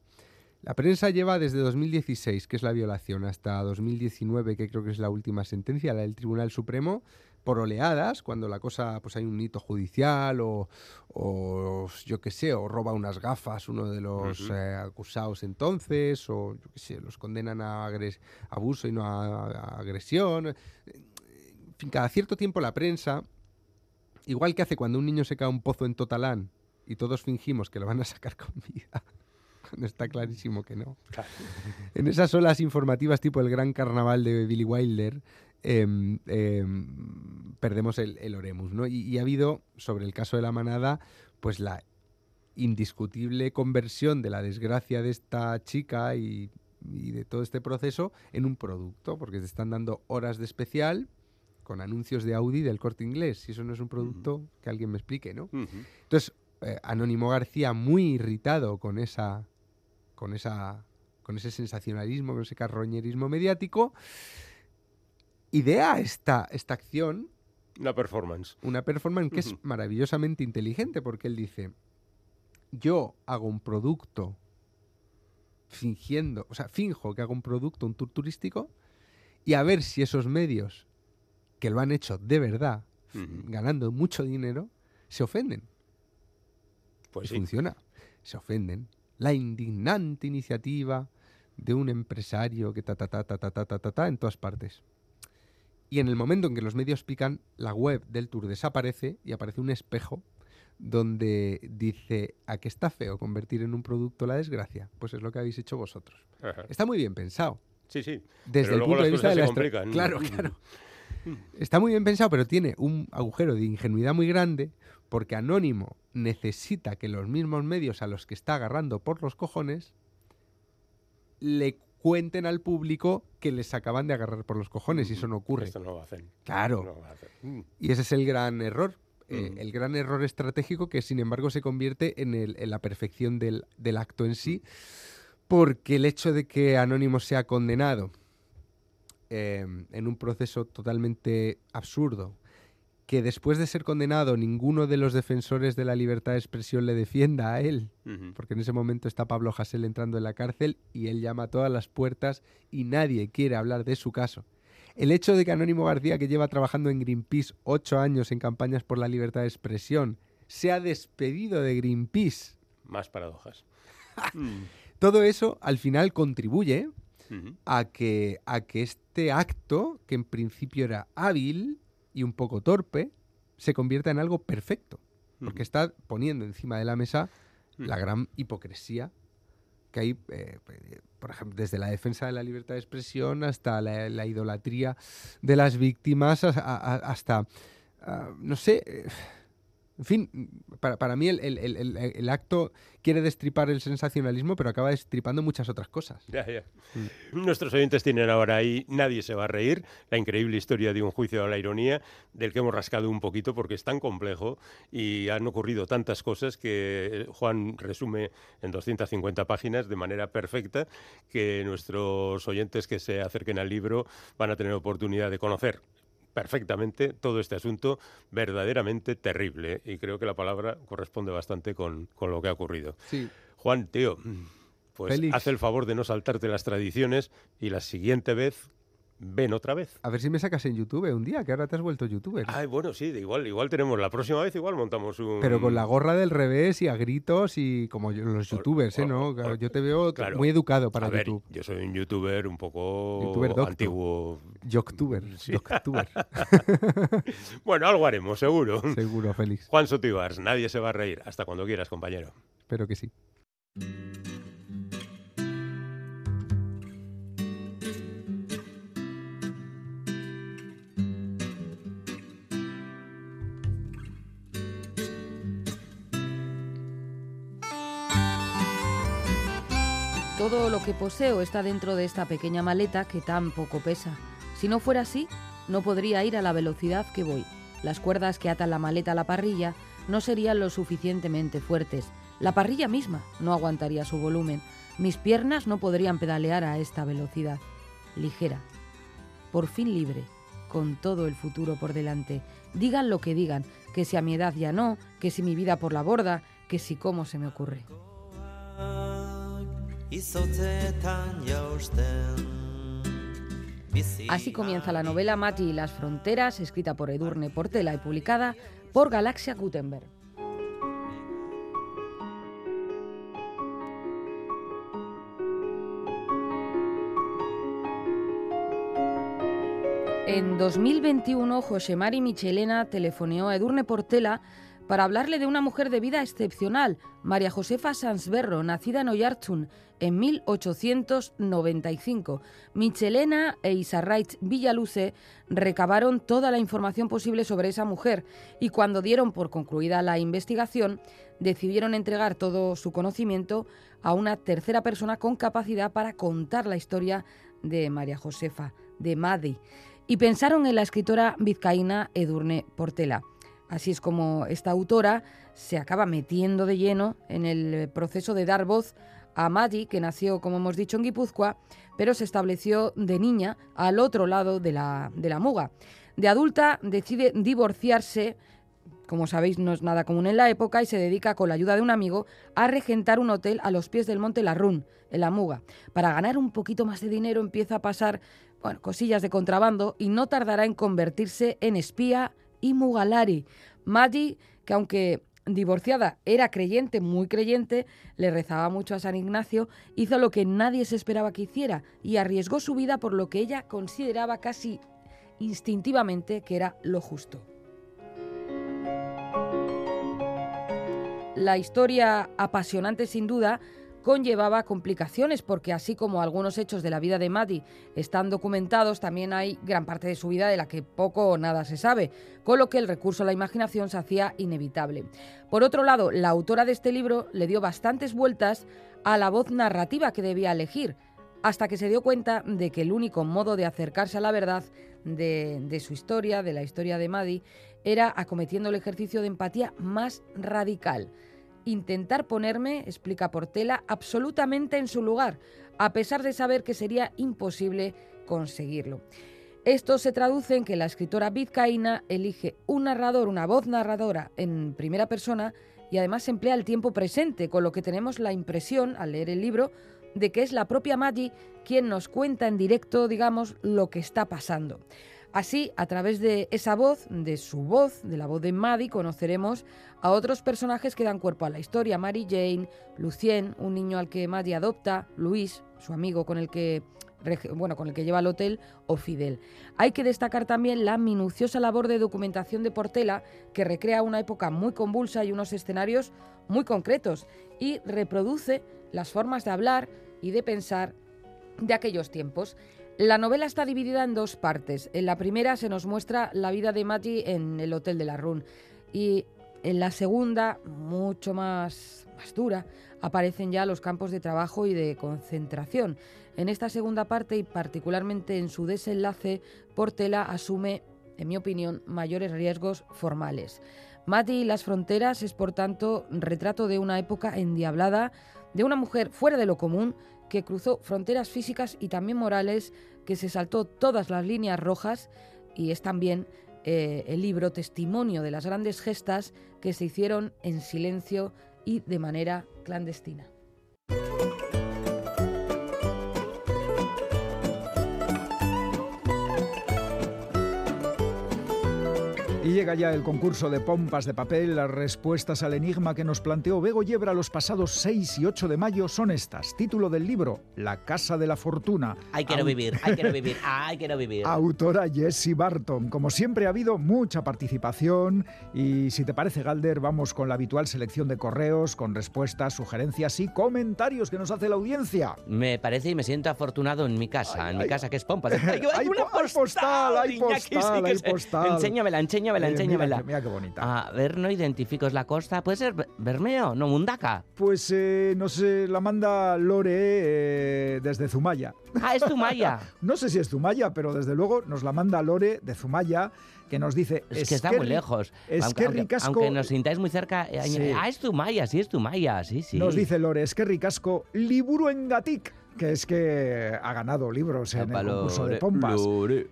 La prensa lleva desde 2016, que es la violación, hasta 2019, que creo que es la última sentencia, la del Tribunal Supremo, por oleadas, cuando la cosa, pues hay un hito judicial o, o yo qué sé, o roba unas gafas uno de los eh, acusados entonces, o yo qué sé, los condenan a agres- abuso y no a, a agresión. En fin, cada cierto tiempo la prensa Igual que hace cuando un niño se cae a un pozo en Totalán y todos fingimos que lo van a sacar con vida. Cuando está clarísimo que no. Claro. En esas olas informativas tipo el gran carnaval de Billy Wilder, em, em, perdemos el, el oremus, ¿no? Y, y ha habido, sobre el caso de la manada, pues la indiscutible conversión de la desgracia de esta chica y, y de todo este proceso en un producto, porque te están dando horas de especial con anuncios de Audi del corte inglés. Si eso no es un producto, que alguien me explique, ¿no? Entonces, eh, Anónimo García, muy irritado con esa. Con esa. con ese sensacionalismo, con ese carroñerismo mediático, idea esta, esta acción, Una performance. una performance que es maravillosamente inteligente, porque él dice: Yo hago un producto fingiendo, o sea, finjo que hago un producto, un tour turístico, y a ver si esos medios que lo han hecho de verdad, ganando mucho dinero, se ofenden. Pues y sí. funciona. Se ofenden. La indignante iniciativa de un empresario que ta ta ta ta ta ta ta ta, ta en todas partes. Y en el momento en que los medios pican, la web del tour desaparece y aparece un espejo donde dice a qué está feo convertir en un producto la desgracia. Pues es lo que habéis hecho vosotros. Ajá. Está muy bien pensado. Sí, sí. Desde Pero el luego punto las de vista de la complican. Claro, claro. Está muy bien pensado, pero tiene un agujero de ingenuidad muy grande porque Anónimo necesita que los mismos medios a los que está agarrando por los cojones le cuenten al público que les acaban de agarrar por los cojones y eso no ocurre. Esto no lo hacen. Claro. No lo hacen. Mm. Y ese es el gran error. eh, Mm. el gran error estratégico que sin embargo se convierte en, el- en la perfección del, del acto en sí, porque el hecho de que Anónimo sea condenado eh, en un proceso totalmente absurdo, que después de ser condenado ninguno de los defensores de la libertad de expresión le defienda a él, porque en ese momento está Pablo Hasél entrando en la cárcel y él llama a todas las puertas y nadie quiere hablar de su caso. El hecho de que Anónimo García, que lleva trabajando en Greenpeace ocho años en campañas por la libertad de expresión, sea despedido de Greenpeace, Más paradojas. Mm. todo eso al final contribuye A que, a que este acto, que en principio era hábil y un poco torpe, se convierta en algo perfecto. Porque está poniendo encima de la mesa la gran hipocresía que hay, eh, eh, por ejemplo, desde la defensa de la libertad de expresión hasta la, la idolatría de las víctimas, a- a- hasta, ah, no sé, eh, en fin, para, para mí el, el- el- acto quiere destripar el sensacionalismo, pero acaba destripando muchas otras cosas. Ya, ya. Mm. Nuestros oyentes tienen ahora ahí Nadie se va a reír, la increíble historia de un juicio a la ironía, del que hemos rascado un poquito porque es tan complejo y han ocurrido tantas cosas que Juan resume en 250 páginas de manera perfecta que nuestros oyentes que se acerquen al libro van a tener oportunidad de conocer perfectamente todo este asunto verdaderamente terrible y creo que la palabra corresponde bastante con, con lo que ha ocurrido. Sí. Juan, tío, pues Félix. haz el favor de no saltarte las tradiciones y la siguiente vez ven otra vez. A ver si me sacas en YouTube un día, que ahora te has vuelto youtuber. Ay, bueno, sí, igual, igual tenemos la próxima vez, igual montamos un... Pero con la gorra del revés y a gritos y como yo- los youtubers, ¿eh? ¿no? yo te veo claro. muy educado para A ver, YouTube. yo soy un youtuber un poco Youtuber antiguo. Youttuber, Sí. Youttuber. Bueno, algo haremos, seguro. Seguro, Félix. Juan Sotibars, nadie se va a reír. Hasta cuando quieras, compañero. Espero que sí. Todo lo que poseo está dentro de esta pequeña maleta que tan poco pesa. Si no fuera así, no podría ir a la velocidad que voy. Las cuerdas que atan la maleta a la parrilla no serían lo suficientemente fuertes. La parrilla misma no aguantaría su volumen. Mis piernas no podrían pedalear a esta velocidad. Ligera. Por fin libre. Con todo el futuro por delante. Digan lo que digan, que si a mi edad ya no, que si mi vida por la borda, que si cómo se me ocurre. Así comienza la novela Mati y las fronteras, escrita por Edurne Portela y publicada por Galaxia Gutenberg. En 2021, José Mari Michelena telefoneó a Edurne Portela para hablarle de una mujer de vida excepcional, María Josefa Sansberro, nacida en Oyarzun en 1895. Michelena e Isarraitz Villaluce recabaron toda la información posible sobre esa mujer y cuando dieron por concluida la investigación, decidieron entregar todo su conocimiento a una tercera persona con capacidad para contar la historia de María Josefa, de Madi, y pensaron en la escritora vizcaína Edurne Portela. Así es como esta autora se acaba metiendo de lleno en el proceso de dar voz a Madi, que nació, como hemos dicho, en Guipúzcoa, pero se estableció de niña al otro lado de la, de la muga. De adulta decide divorciarse, como sabéis no es nada común en la época, y se dedica con la ayuda de un amigo a regentar un hotel a los pies del monte Larrún, en la muga. Para ganar un poquito más de dinero empieza a pasar bueno, cosillas de contrabando y no tardará en convertirse en espía y mugalari. Maggie, que aunque divorciada era creyente, muy creyente, le rezaba mucho a San Ignacio, hizo lo que nadie se esperaba que hiciera y arriesgó su vida por lo que ella consideraba casi instintivamente que era lo justo. La historia apasionante sin duda conllevaba complicaciones porque así como algunos hechos de la vida de Maddie están documentados, también hay gran parte de su vida de la que poco o nada se sabe, con lo que el recurso a la imaginación se hacía inevitable. Por otro lado, la autora de este libro le dio bastantes vueltas a la voz narrativa que debía elegir, hasta que se dio cuenta de que el único modo de acercarse a la verdad de, su historia, de la historia de Maddie, era acometiendo el ejercicio de empatía más radical intentar ponerme, explica Portela, absolutamente en su lugar, a pesar de saber que sería imposible conseguirlo. Esto se traduce en que la escritora vizcaína elige un narrador, una voz narradora en primera persona y además emplea el tiempo presente, con lo que tenemos la impresión, al leer el libro, de que es la propia Maggie quien nos cuenta en directo, digamos, lo que está pasando. Así, a través de esa voz, de su voz, de la voz de Maddie, conoceremos a otros personajes que dan cuerpo a la historia. Mary Jane, Lucien, un niño al que Maddie adopta, Luis, su amigo con el que bueno, con el que lleva al hotel, o Fidel. Hay que destacar también la minuciosa labor de documentación de Portela, que recrea una época muy convulsa y unos escenarios muy concretos, y reproduce las formas de hablar y de pensar de aquellos tiempos. La novela está dividida en dos partes. En la primera se nos muestra la vida de Maggie en el Hotel de la Run y en la segunda, mucho más, más dura, aparecen ya los campos de trabajo y de concentración. En esta segunda parte y particularmente en su desenlace, Portela asume, en mi opinión, mayores riesgos formales. Mati y las fronteras es, por tanto, retrato de una época endiablada, de una mujer fuera de lo común que cruzó fronteras físicas y también morales, que se saltó todas las líneas rojas y es también eh, el libro testimonio de las grandes gestas que se hicieron en silencio y de manera clandestina. Y llega ya el concurso de pompas de papel. Las respuestas al enigma que nos planteó Bego Yebra los pasados 6 y 8 de mayo son estas. Título del libro, La Casa de la Fortuna. Ay, quiero vivir, ay, quiero vivir, ay, quiero vivir. Autora Jessie Barton. Como siempre ha habido mucha participación y si te parece, Galder, vamos con la habitual selección de correos, con respuestas, sugerencias y comentarios que nos hace la audiencia. Me parece y me siento afortunado en mi casa, en mi casa que es pompa. Hay, hay una postal, hay postal, hay postal. Enséñamela, enséñamela enséñamela, Mira, mira, qué bonita. A ver, no identifico, es la costa. ¿Puede ser Bermeo? No, Mundaka. Pues eh, no sé, la manda Lore eh, desde Zumaya. Ah, es Zumaya. no sé si es Zumaya, pero desde luego nos la manda Lore de Zumaya que nos dice... Es, que está muy lejos. Es aunque, que ricasco... aunque nos sintáis muy cerca... eh, Sí. Ah, es Zumaya, sí es Zumaya, sí, sí. Nos dice Lore, es que ricasco liburu engatik, que es que ha ganado libros en el concurso de pompas.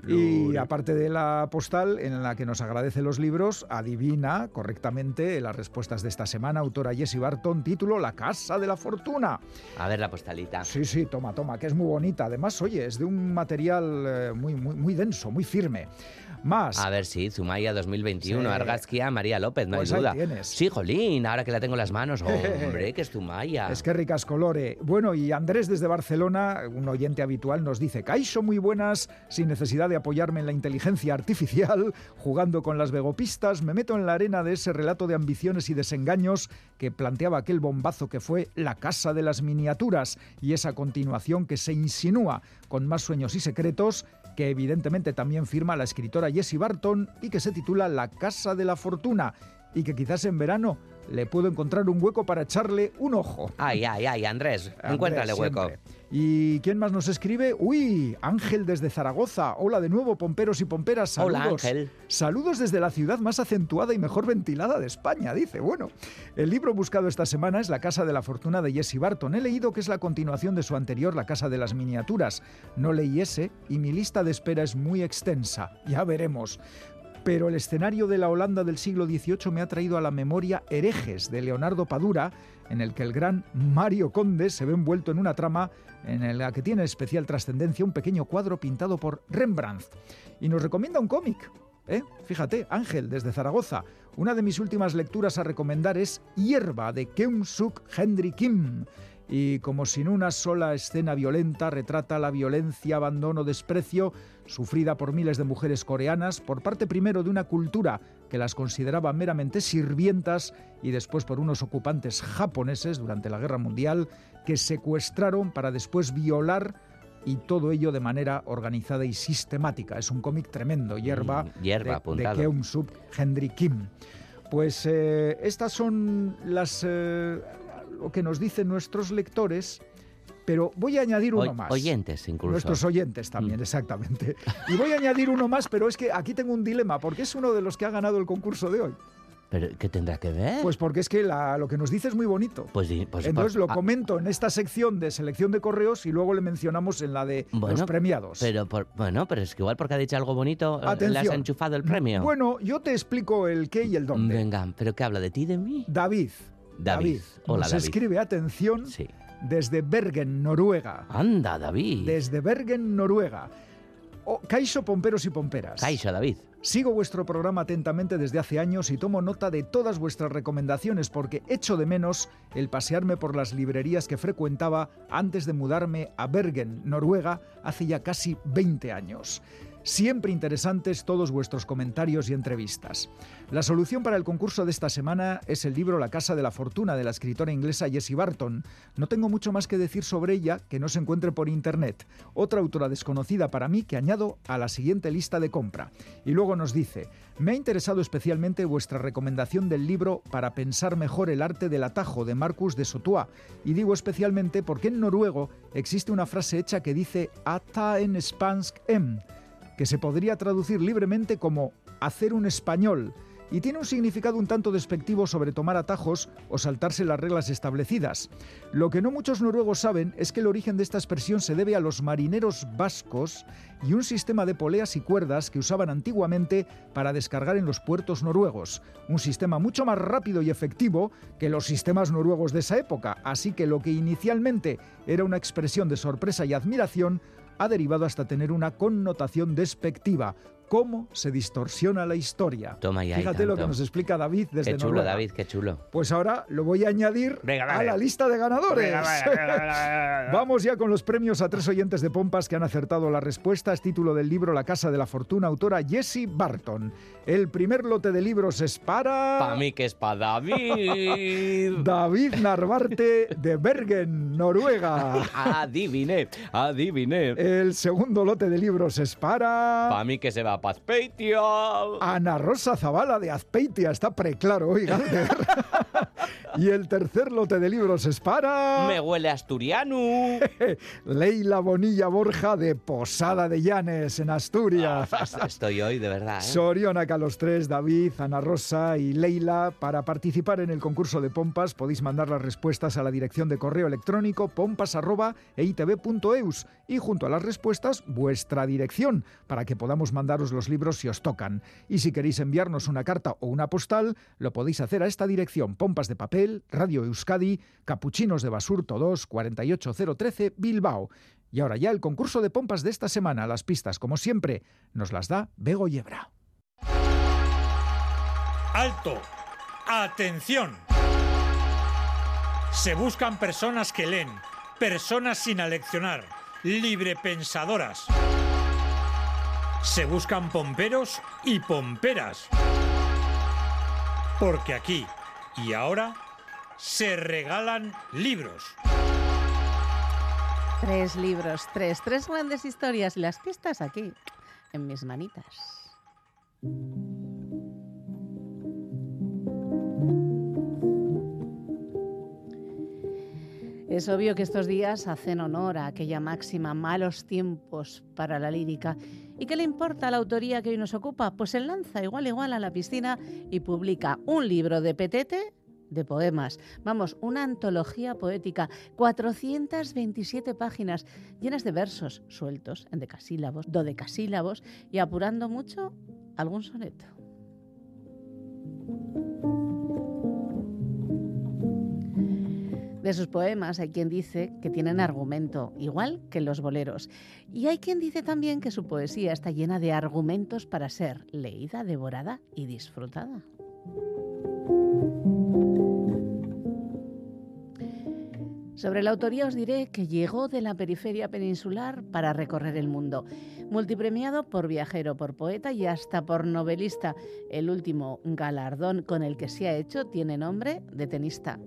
Y aparte de la postal en la que nos agradece los libros, adivina correctamente las respuestas de esta semana, autora Jessie Barton, título La Casa de la Fortuna. A ver la postalita. Sí, sí, toma, toma, que es muy bonita. Además, oye, es de un material eh, muy, muy, muy denso, muy firme. Más. A ver, sí, Zumaya 2021, Sí. Argazquia, María López, no Pues hay duda. tienes. Sí, Jolín, ahora que la tengo en las manos, hombre, que es Zumaya. Es que ricas colore. Bueno, y Andrés desde Barcelona, un oyente habitual, nos dice, Caixo muy buenas, sin necesidad de apoyarme en la inteligencia artificial, jugando con las vegopistas, me meto en la arena de ese relato de ambiciones y desengaños que planteaba aquel bombazo que fue La Casa de las Miniaturas y esa continuación que se insinúa con más sueños y secretos que evidentemente también firma la escritora Jessie Barton y que se titula La Casa de la Fortuna y que quizás en verano le puedo encontrar un hueco para echarle un ojo. Ay, ay, ay, Andrés, Andrés, encuéntrale hueco. siempre. ¿Y quién más nos escribe? Uy, Ángel desde Zaragoza. Hola de nuevo, pomperos y pomperas. Saludos. Hola, Ángel. Saludos desde la ciudad más acentuada y mejor ventilada de España, dice. Bueno, el libro buscado esta semana es La Casa de la Fortuna de Jessie Barton. He leído que es la continuación de su anterior, La Casa de las Miniaturas. No leí ese y mi lista de espera es muy extensa. Ya veremos. Pero el escenario de la Holanda del siglo XVIII me ha traído a la memoria Herejes de Leonardo Padura, en el que el gran Mario Conde se ve envuelto en una trama en la que tiene especial trascendencia un pequeño cuadro pintado por Rembrandt. Y nos recomienda un cómic. ¿eh? Fíjate, Ángel, desde Zaragoza. Una de mis últimas lecturas a recomendar es Hierba de Keum Suk Henry Kim. Y como sin una sola escena violenta retrata la violencia, abandono, desprecio sufrida por miles de mujeres coreanas por parte primero de una cultura que las consideraba meramente sirvientas y después por unos ocupantes japoneses durante la Guerra Mundial que secuestraron para después violar y todo ello de manera organizada y sistemática. Es un cómic tremendo, Hierba, Mm, hierba, de, de Keum Sub Henry Kim. Pues eh, estas son las eh, lo que nos dicen nuestros lectores, pero voy a añadir uno más. oyentes, incluso. Nuestros oyentes también, Mm. exactamente. Y voy a añadir uno más, pero es que aquí tengo un dilema, porque es uno de los que ha ganado el concurso de hoy. ¿Pero qué tendrá que ver? Pues porque es que la- lo que nos dice es muy bonito. Pues, pues- Entonces pues- lo ah, comento en esta sección de selección de correos y luego le mencionamos en la de Bueno, los premiados. Pero, por- bueno, pero es que igual porque ha dicho algo bonito, eh, le has Atención. enchufado el premio. Bueno, yo te explico el qué y el dónde. Venga, ¿pero qué habla de ti, de mí? David. David. Hola, nos David. escribe, atención, Sí. desde Bergen, Noruega. Anda, David. Desde Bergen, Noruega. Oh, Caixo Pomperos y Pomperas. David. Sigo vuestro programa atentamente desde hace años y tomo nota de todas vuestras recomendaciones porque echo de menos el pasearme por las librerías que frecuentaba antes de mudarme a Bergen, Noruega, hace ya casi 20 años. Siempre interesantes todos vuestros comentarios y entrevistas. La solución para el concurso de esta semana es el libro La Casa de la Fortuna de la escritora inglesa Jessie Barton. No tengo mucho más que decir sobre ella que no se encuentre por internet. Otra autora desconocida para mí que añado a la siguiente lista de compra. Y luego nos dice, me ha interesado especialmente vuestra recomendación del libro Para pensar mejor el arte del atajo de Marcus de Sotua. Y digo especialmente porque en noruego existe una frase hecha que dice Ata en spansk em que se podría traducir libremente como hacer un español, y tiene un significado un tanto despectivo sobre tomar atajos o saltarse las reglas establecidas. Lo que no muchos noruegos saben es que el origen de esta expresión se debe a los marineros vascos y un sistema de poleas y cuerdas que usaban antiguamente para descargar en los puertos noruegos. Un sistema mucho más rápido y efectivo que los sistemas noruegos de esa época, así que lo que inicialmente era una expresión de sorpresa y admiración ha derivado hasta tener una connotación despectiva. ¿Cómo se distorsiona la historia? Toma ya. Fíjate lo que nos explica David desde Qué chulo, Noruega. David, qué chulo. Pues ahora lo voy a añadir Venga, a la lista de ganadores. Venga, venga, venga, venga. Vamos ya con los premios a tres oyentes de Pompas que han acertado las respuestas. Título del libro La Casa de la Fortuna, autora Jessie Barton. El primer lote de libros es para... Para mí que es para David. David Narvarte de Bergen, Noruega. adiviné, adiviné. El segundo lote de libros es para... Para mí que se va a Pazpeitia. Ana Rosa Zavala de Azpeitia, está preclaro hoy, Galder. y el tercer lote de libros es para... Me huele asturiano. Leila Bonilla Borja de Posada de Llanes, en Asturias. Ah, Estoy hoy, de verdad. ¿eh? Sorionaca los tres, David, Ana Rosa y Leila. Para participar en el concurso de pompas podéis mandar las respuestas a la dirección de correo electrónico pompas.eitv.eus y junto a las respuestas vuestra dirección para que podamos mandaros los libros si os tocan. Y si queréis enviarnos una carta o una postal, lo podéis hacer a esta dirección: Pompas de Papel, Radio Euskadi, Capuchinos de Basurto 2, 48013, Bilbao. Y ahora ya el concurso de pompas de esta semana. Las pistas, como siempre, nos las da Bego Yebra. ¡Alto! ¡Atención! Se buscan personas que leen, personas sin aleccionar, librepensadoras. Se buscan pomperos y pomperas. Porque aquí y ahora se regalan libros. Tres libros, tres, tres grandes historias y las pistas aquí, en mis manitas. Es obvio que estos días hacen honor a aquella máxima malos tiempos para la lírica. ¿Y qué le importa a la autoría que hoy nos ocupa? Pues se lanza igual igual a la piscina y publica un libro de petete de poemas. Vamos, una antología poética, 427 páginas llenas de versos sueltos en decasílabos, dodecasílabos y apurando mucho algún soneto. De sus poemas hay quien dice que tienen argumento, igual que los boleros. Y hay quien dice también que su poesía está llena de argumentos para ser leída, devorada y disfrutada. Sobre la autoría os diré que llegó de la periferia peninsular para recorrer el mundo. Multipremiado por viajero, por poeta y hasta por novelista. El último galardón con el que se ha hecho tiene nombre de tenista.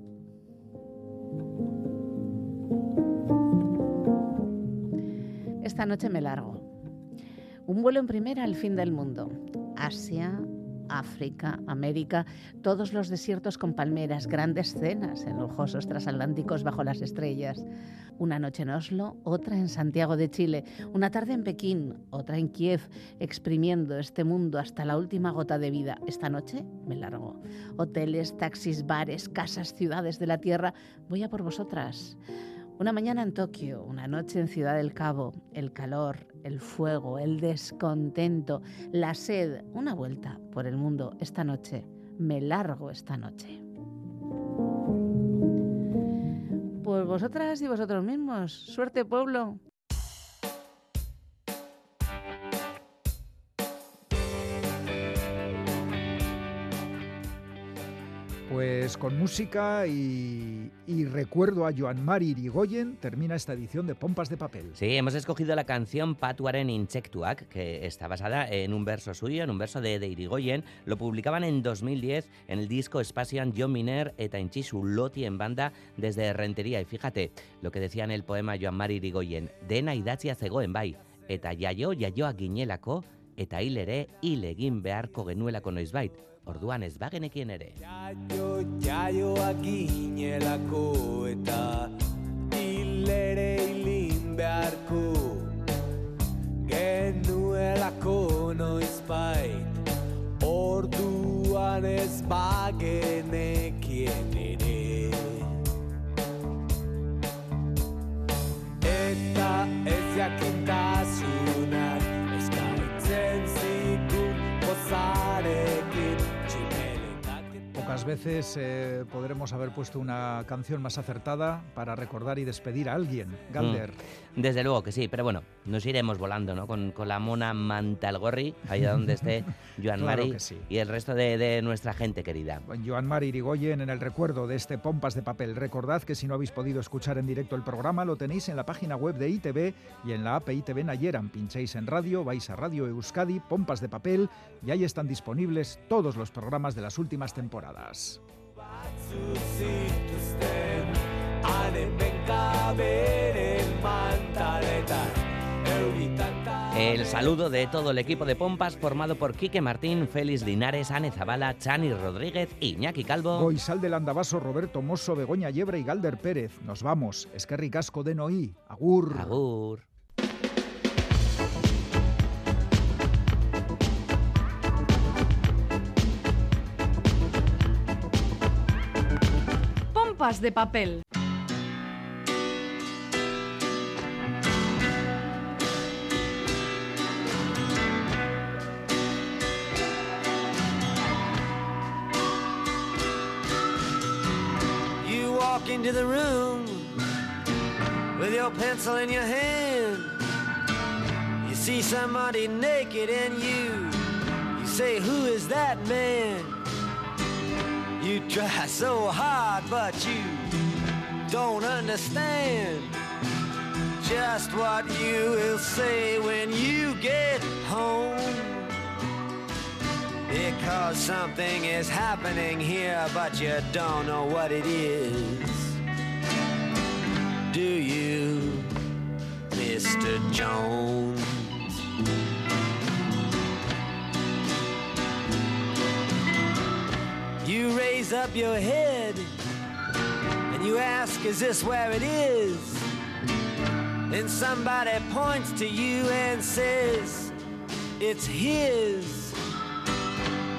Esta noche me largo. Un vuelo en primera al fin del mundo. Asia, África, América, todos los desiertos con palmeras, grandes cenas en lujosos transatlánticos bajo las estrellas. Una noche en Oslo, otra en Santiago de Chile, una tarde en Pekín, otra en Kiev, exprimiendo este mundo hasta la última gota de vida. Esta noche me largo. Hoteles, taxis, bares, casas, ciudades de la tierra, voy a por vosotras. Una mañana en Tokio, una noche en Ciudad del Cabo, el calor, el fuego, el descontento, la sed, una vuelta por el mundo esta noche. Me largo esta noche. Pues vosotras y vosotros mismos. Suerte, pueblo. Pues con música y, y recuerdo a Joan Mari Irigoyen termina esta edición de Pompas de Papel. Sí, hemos escogido la canción Patuaren Insectuak, que está basada en un verso suyo, en un verso de, de Irigoyen. Lo publicaban en 2010 en el disco Espacian John Miner eta Intxisu Loti en banda desde Rentería. Y fíjate lo que decía en el poema Joan Mari Irigoyen, dena idatzia zegoen bai, eta jaio jaioak ginelako, eta hil ere hil egin beharko genuelako. Orduan ez bagenekien ere. Jaio, jaioak ginelako eta hilere hilin beharko. Genuelako noizbait orduan ez bagenekien ere. Eta ez jakintasunak eskaitzen zikun pozarekin Pocas veces eh, podremos haber puesto una canción más acertada para recordar y despedir a alguien. Galder. Mm, Desde luego que sí, pero bueno, nos iremos volando, ¿no? Con, con la mona Mantalgorri, allá donde esté Joan Claro Mari sí. y el resto de, de nuestra gente querida. Joan Mari Irigoyen en el recuerdo de este Pompas de Papel. Recordad que si no habéis podido escuchar en directo el programa, lo tenéis en la página web de ITV y en la app ITV Nayeran. Pincháis en radio, vais a Radio Euskadi, Pompas de Papel y ahí están disponibles todos los programas de las últimas temporadas. El saludo de todo el equipo de Pompas formado por Quique Martín, Félix Linares, Ane Zabala, Chani Rodríguez y Iñaki Calvo. Goizal del Andabaso, Roberto Mosso, Begoña Yebra y Galder Pérez. Nos vamos. Eskerrik asko de Noí. Agur. Agur. Pompas de papel. You walk into the room with your pencil in your hand. You see somebody naked and you you say, "Who is that man?" You try so hard, but you don't understand just what you will say when you get home. Because something is happening here, but you don't know what it is. Do you, Mr. Jones? Up your head and you ask, Is this where it is? Then somebody points to you and says, It's his.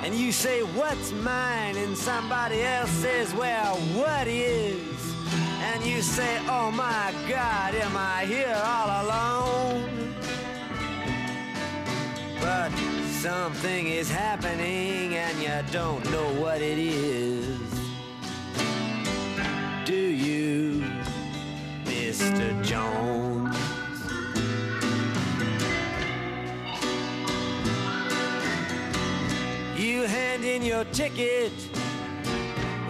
And you say, What's mine? And somebody else says, Well, what is? And you say, Oh my God, am I here all alone? But something is happening and you don't know what it is. Do you, Mr. Jones? You hand in your ticket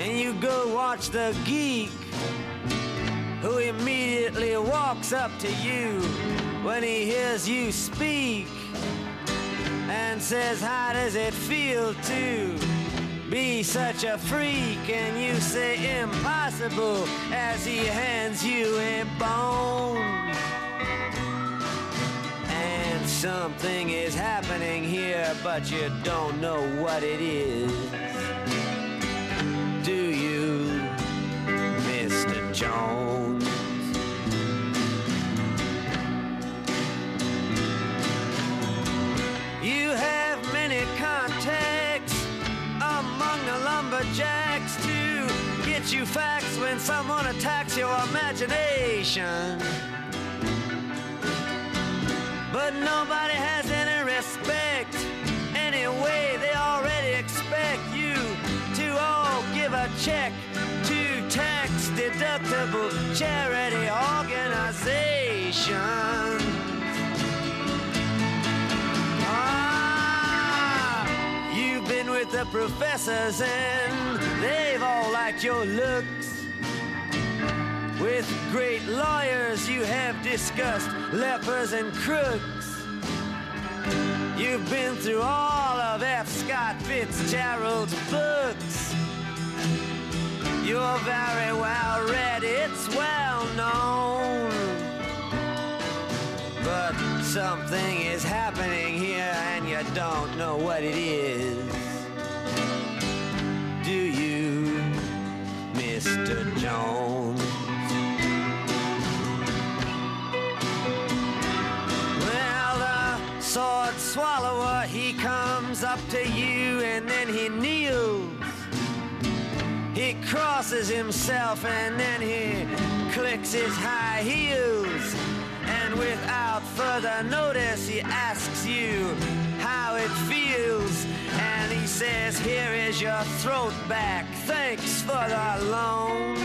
and you go watch the geek. who immediately walks up to you when he hears you speak and says, How does it feel to be such a freak? And you say, Impossible, as he hands you a bone. And something is happening here, but you don't know what it is. Do you, Mr. Jones? Have many contacts among the lumberjacks to get you facts when someone attacks your imagination. But nobody has any respect. Anyway, they already expect you to all give a check to tax deductible charity organization. The professors and they've all liked your looks. With great lawyers, you have discussed lepers and crooks. You've been through all of F. Scott Fitzgerald's books. You're very well read, it's well known. But something is happening here and you don't know what it is. Mr. Jones? Well, the sword swallower, he comes up to you and then he kneels. He crosses himself and then he clicks his high heels. And without further notice, he asks you how it feels. Says, Here is your throat back. Thanks for the loan.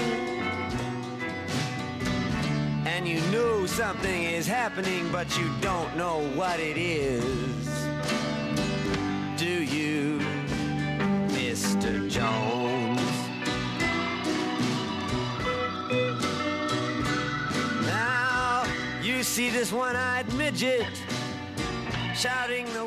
And you know something is happening, but you don't know what it is. Do you, Mr. Jones? Now you see this one-eyed midget shouting the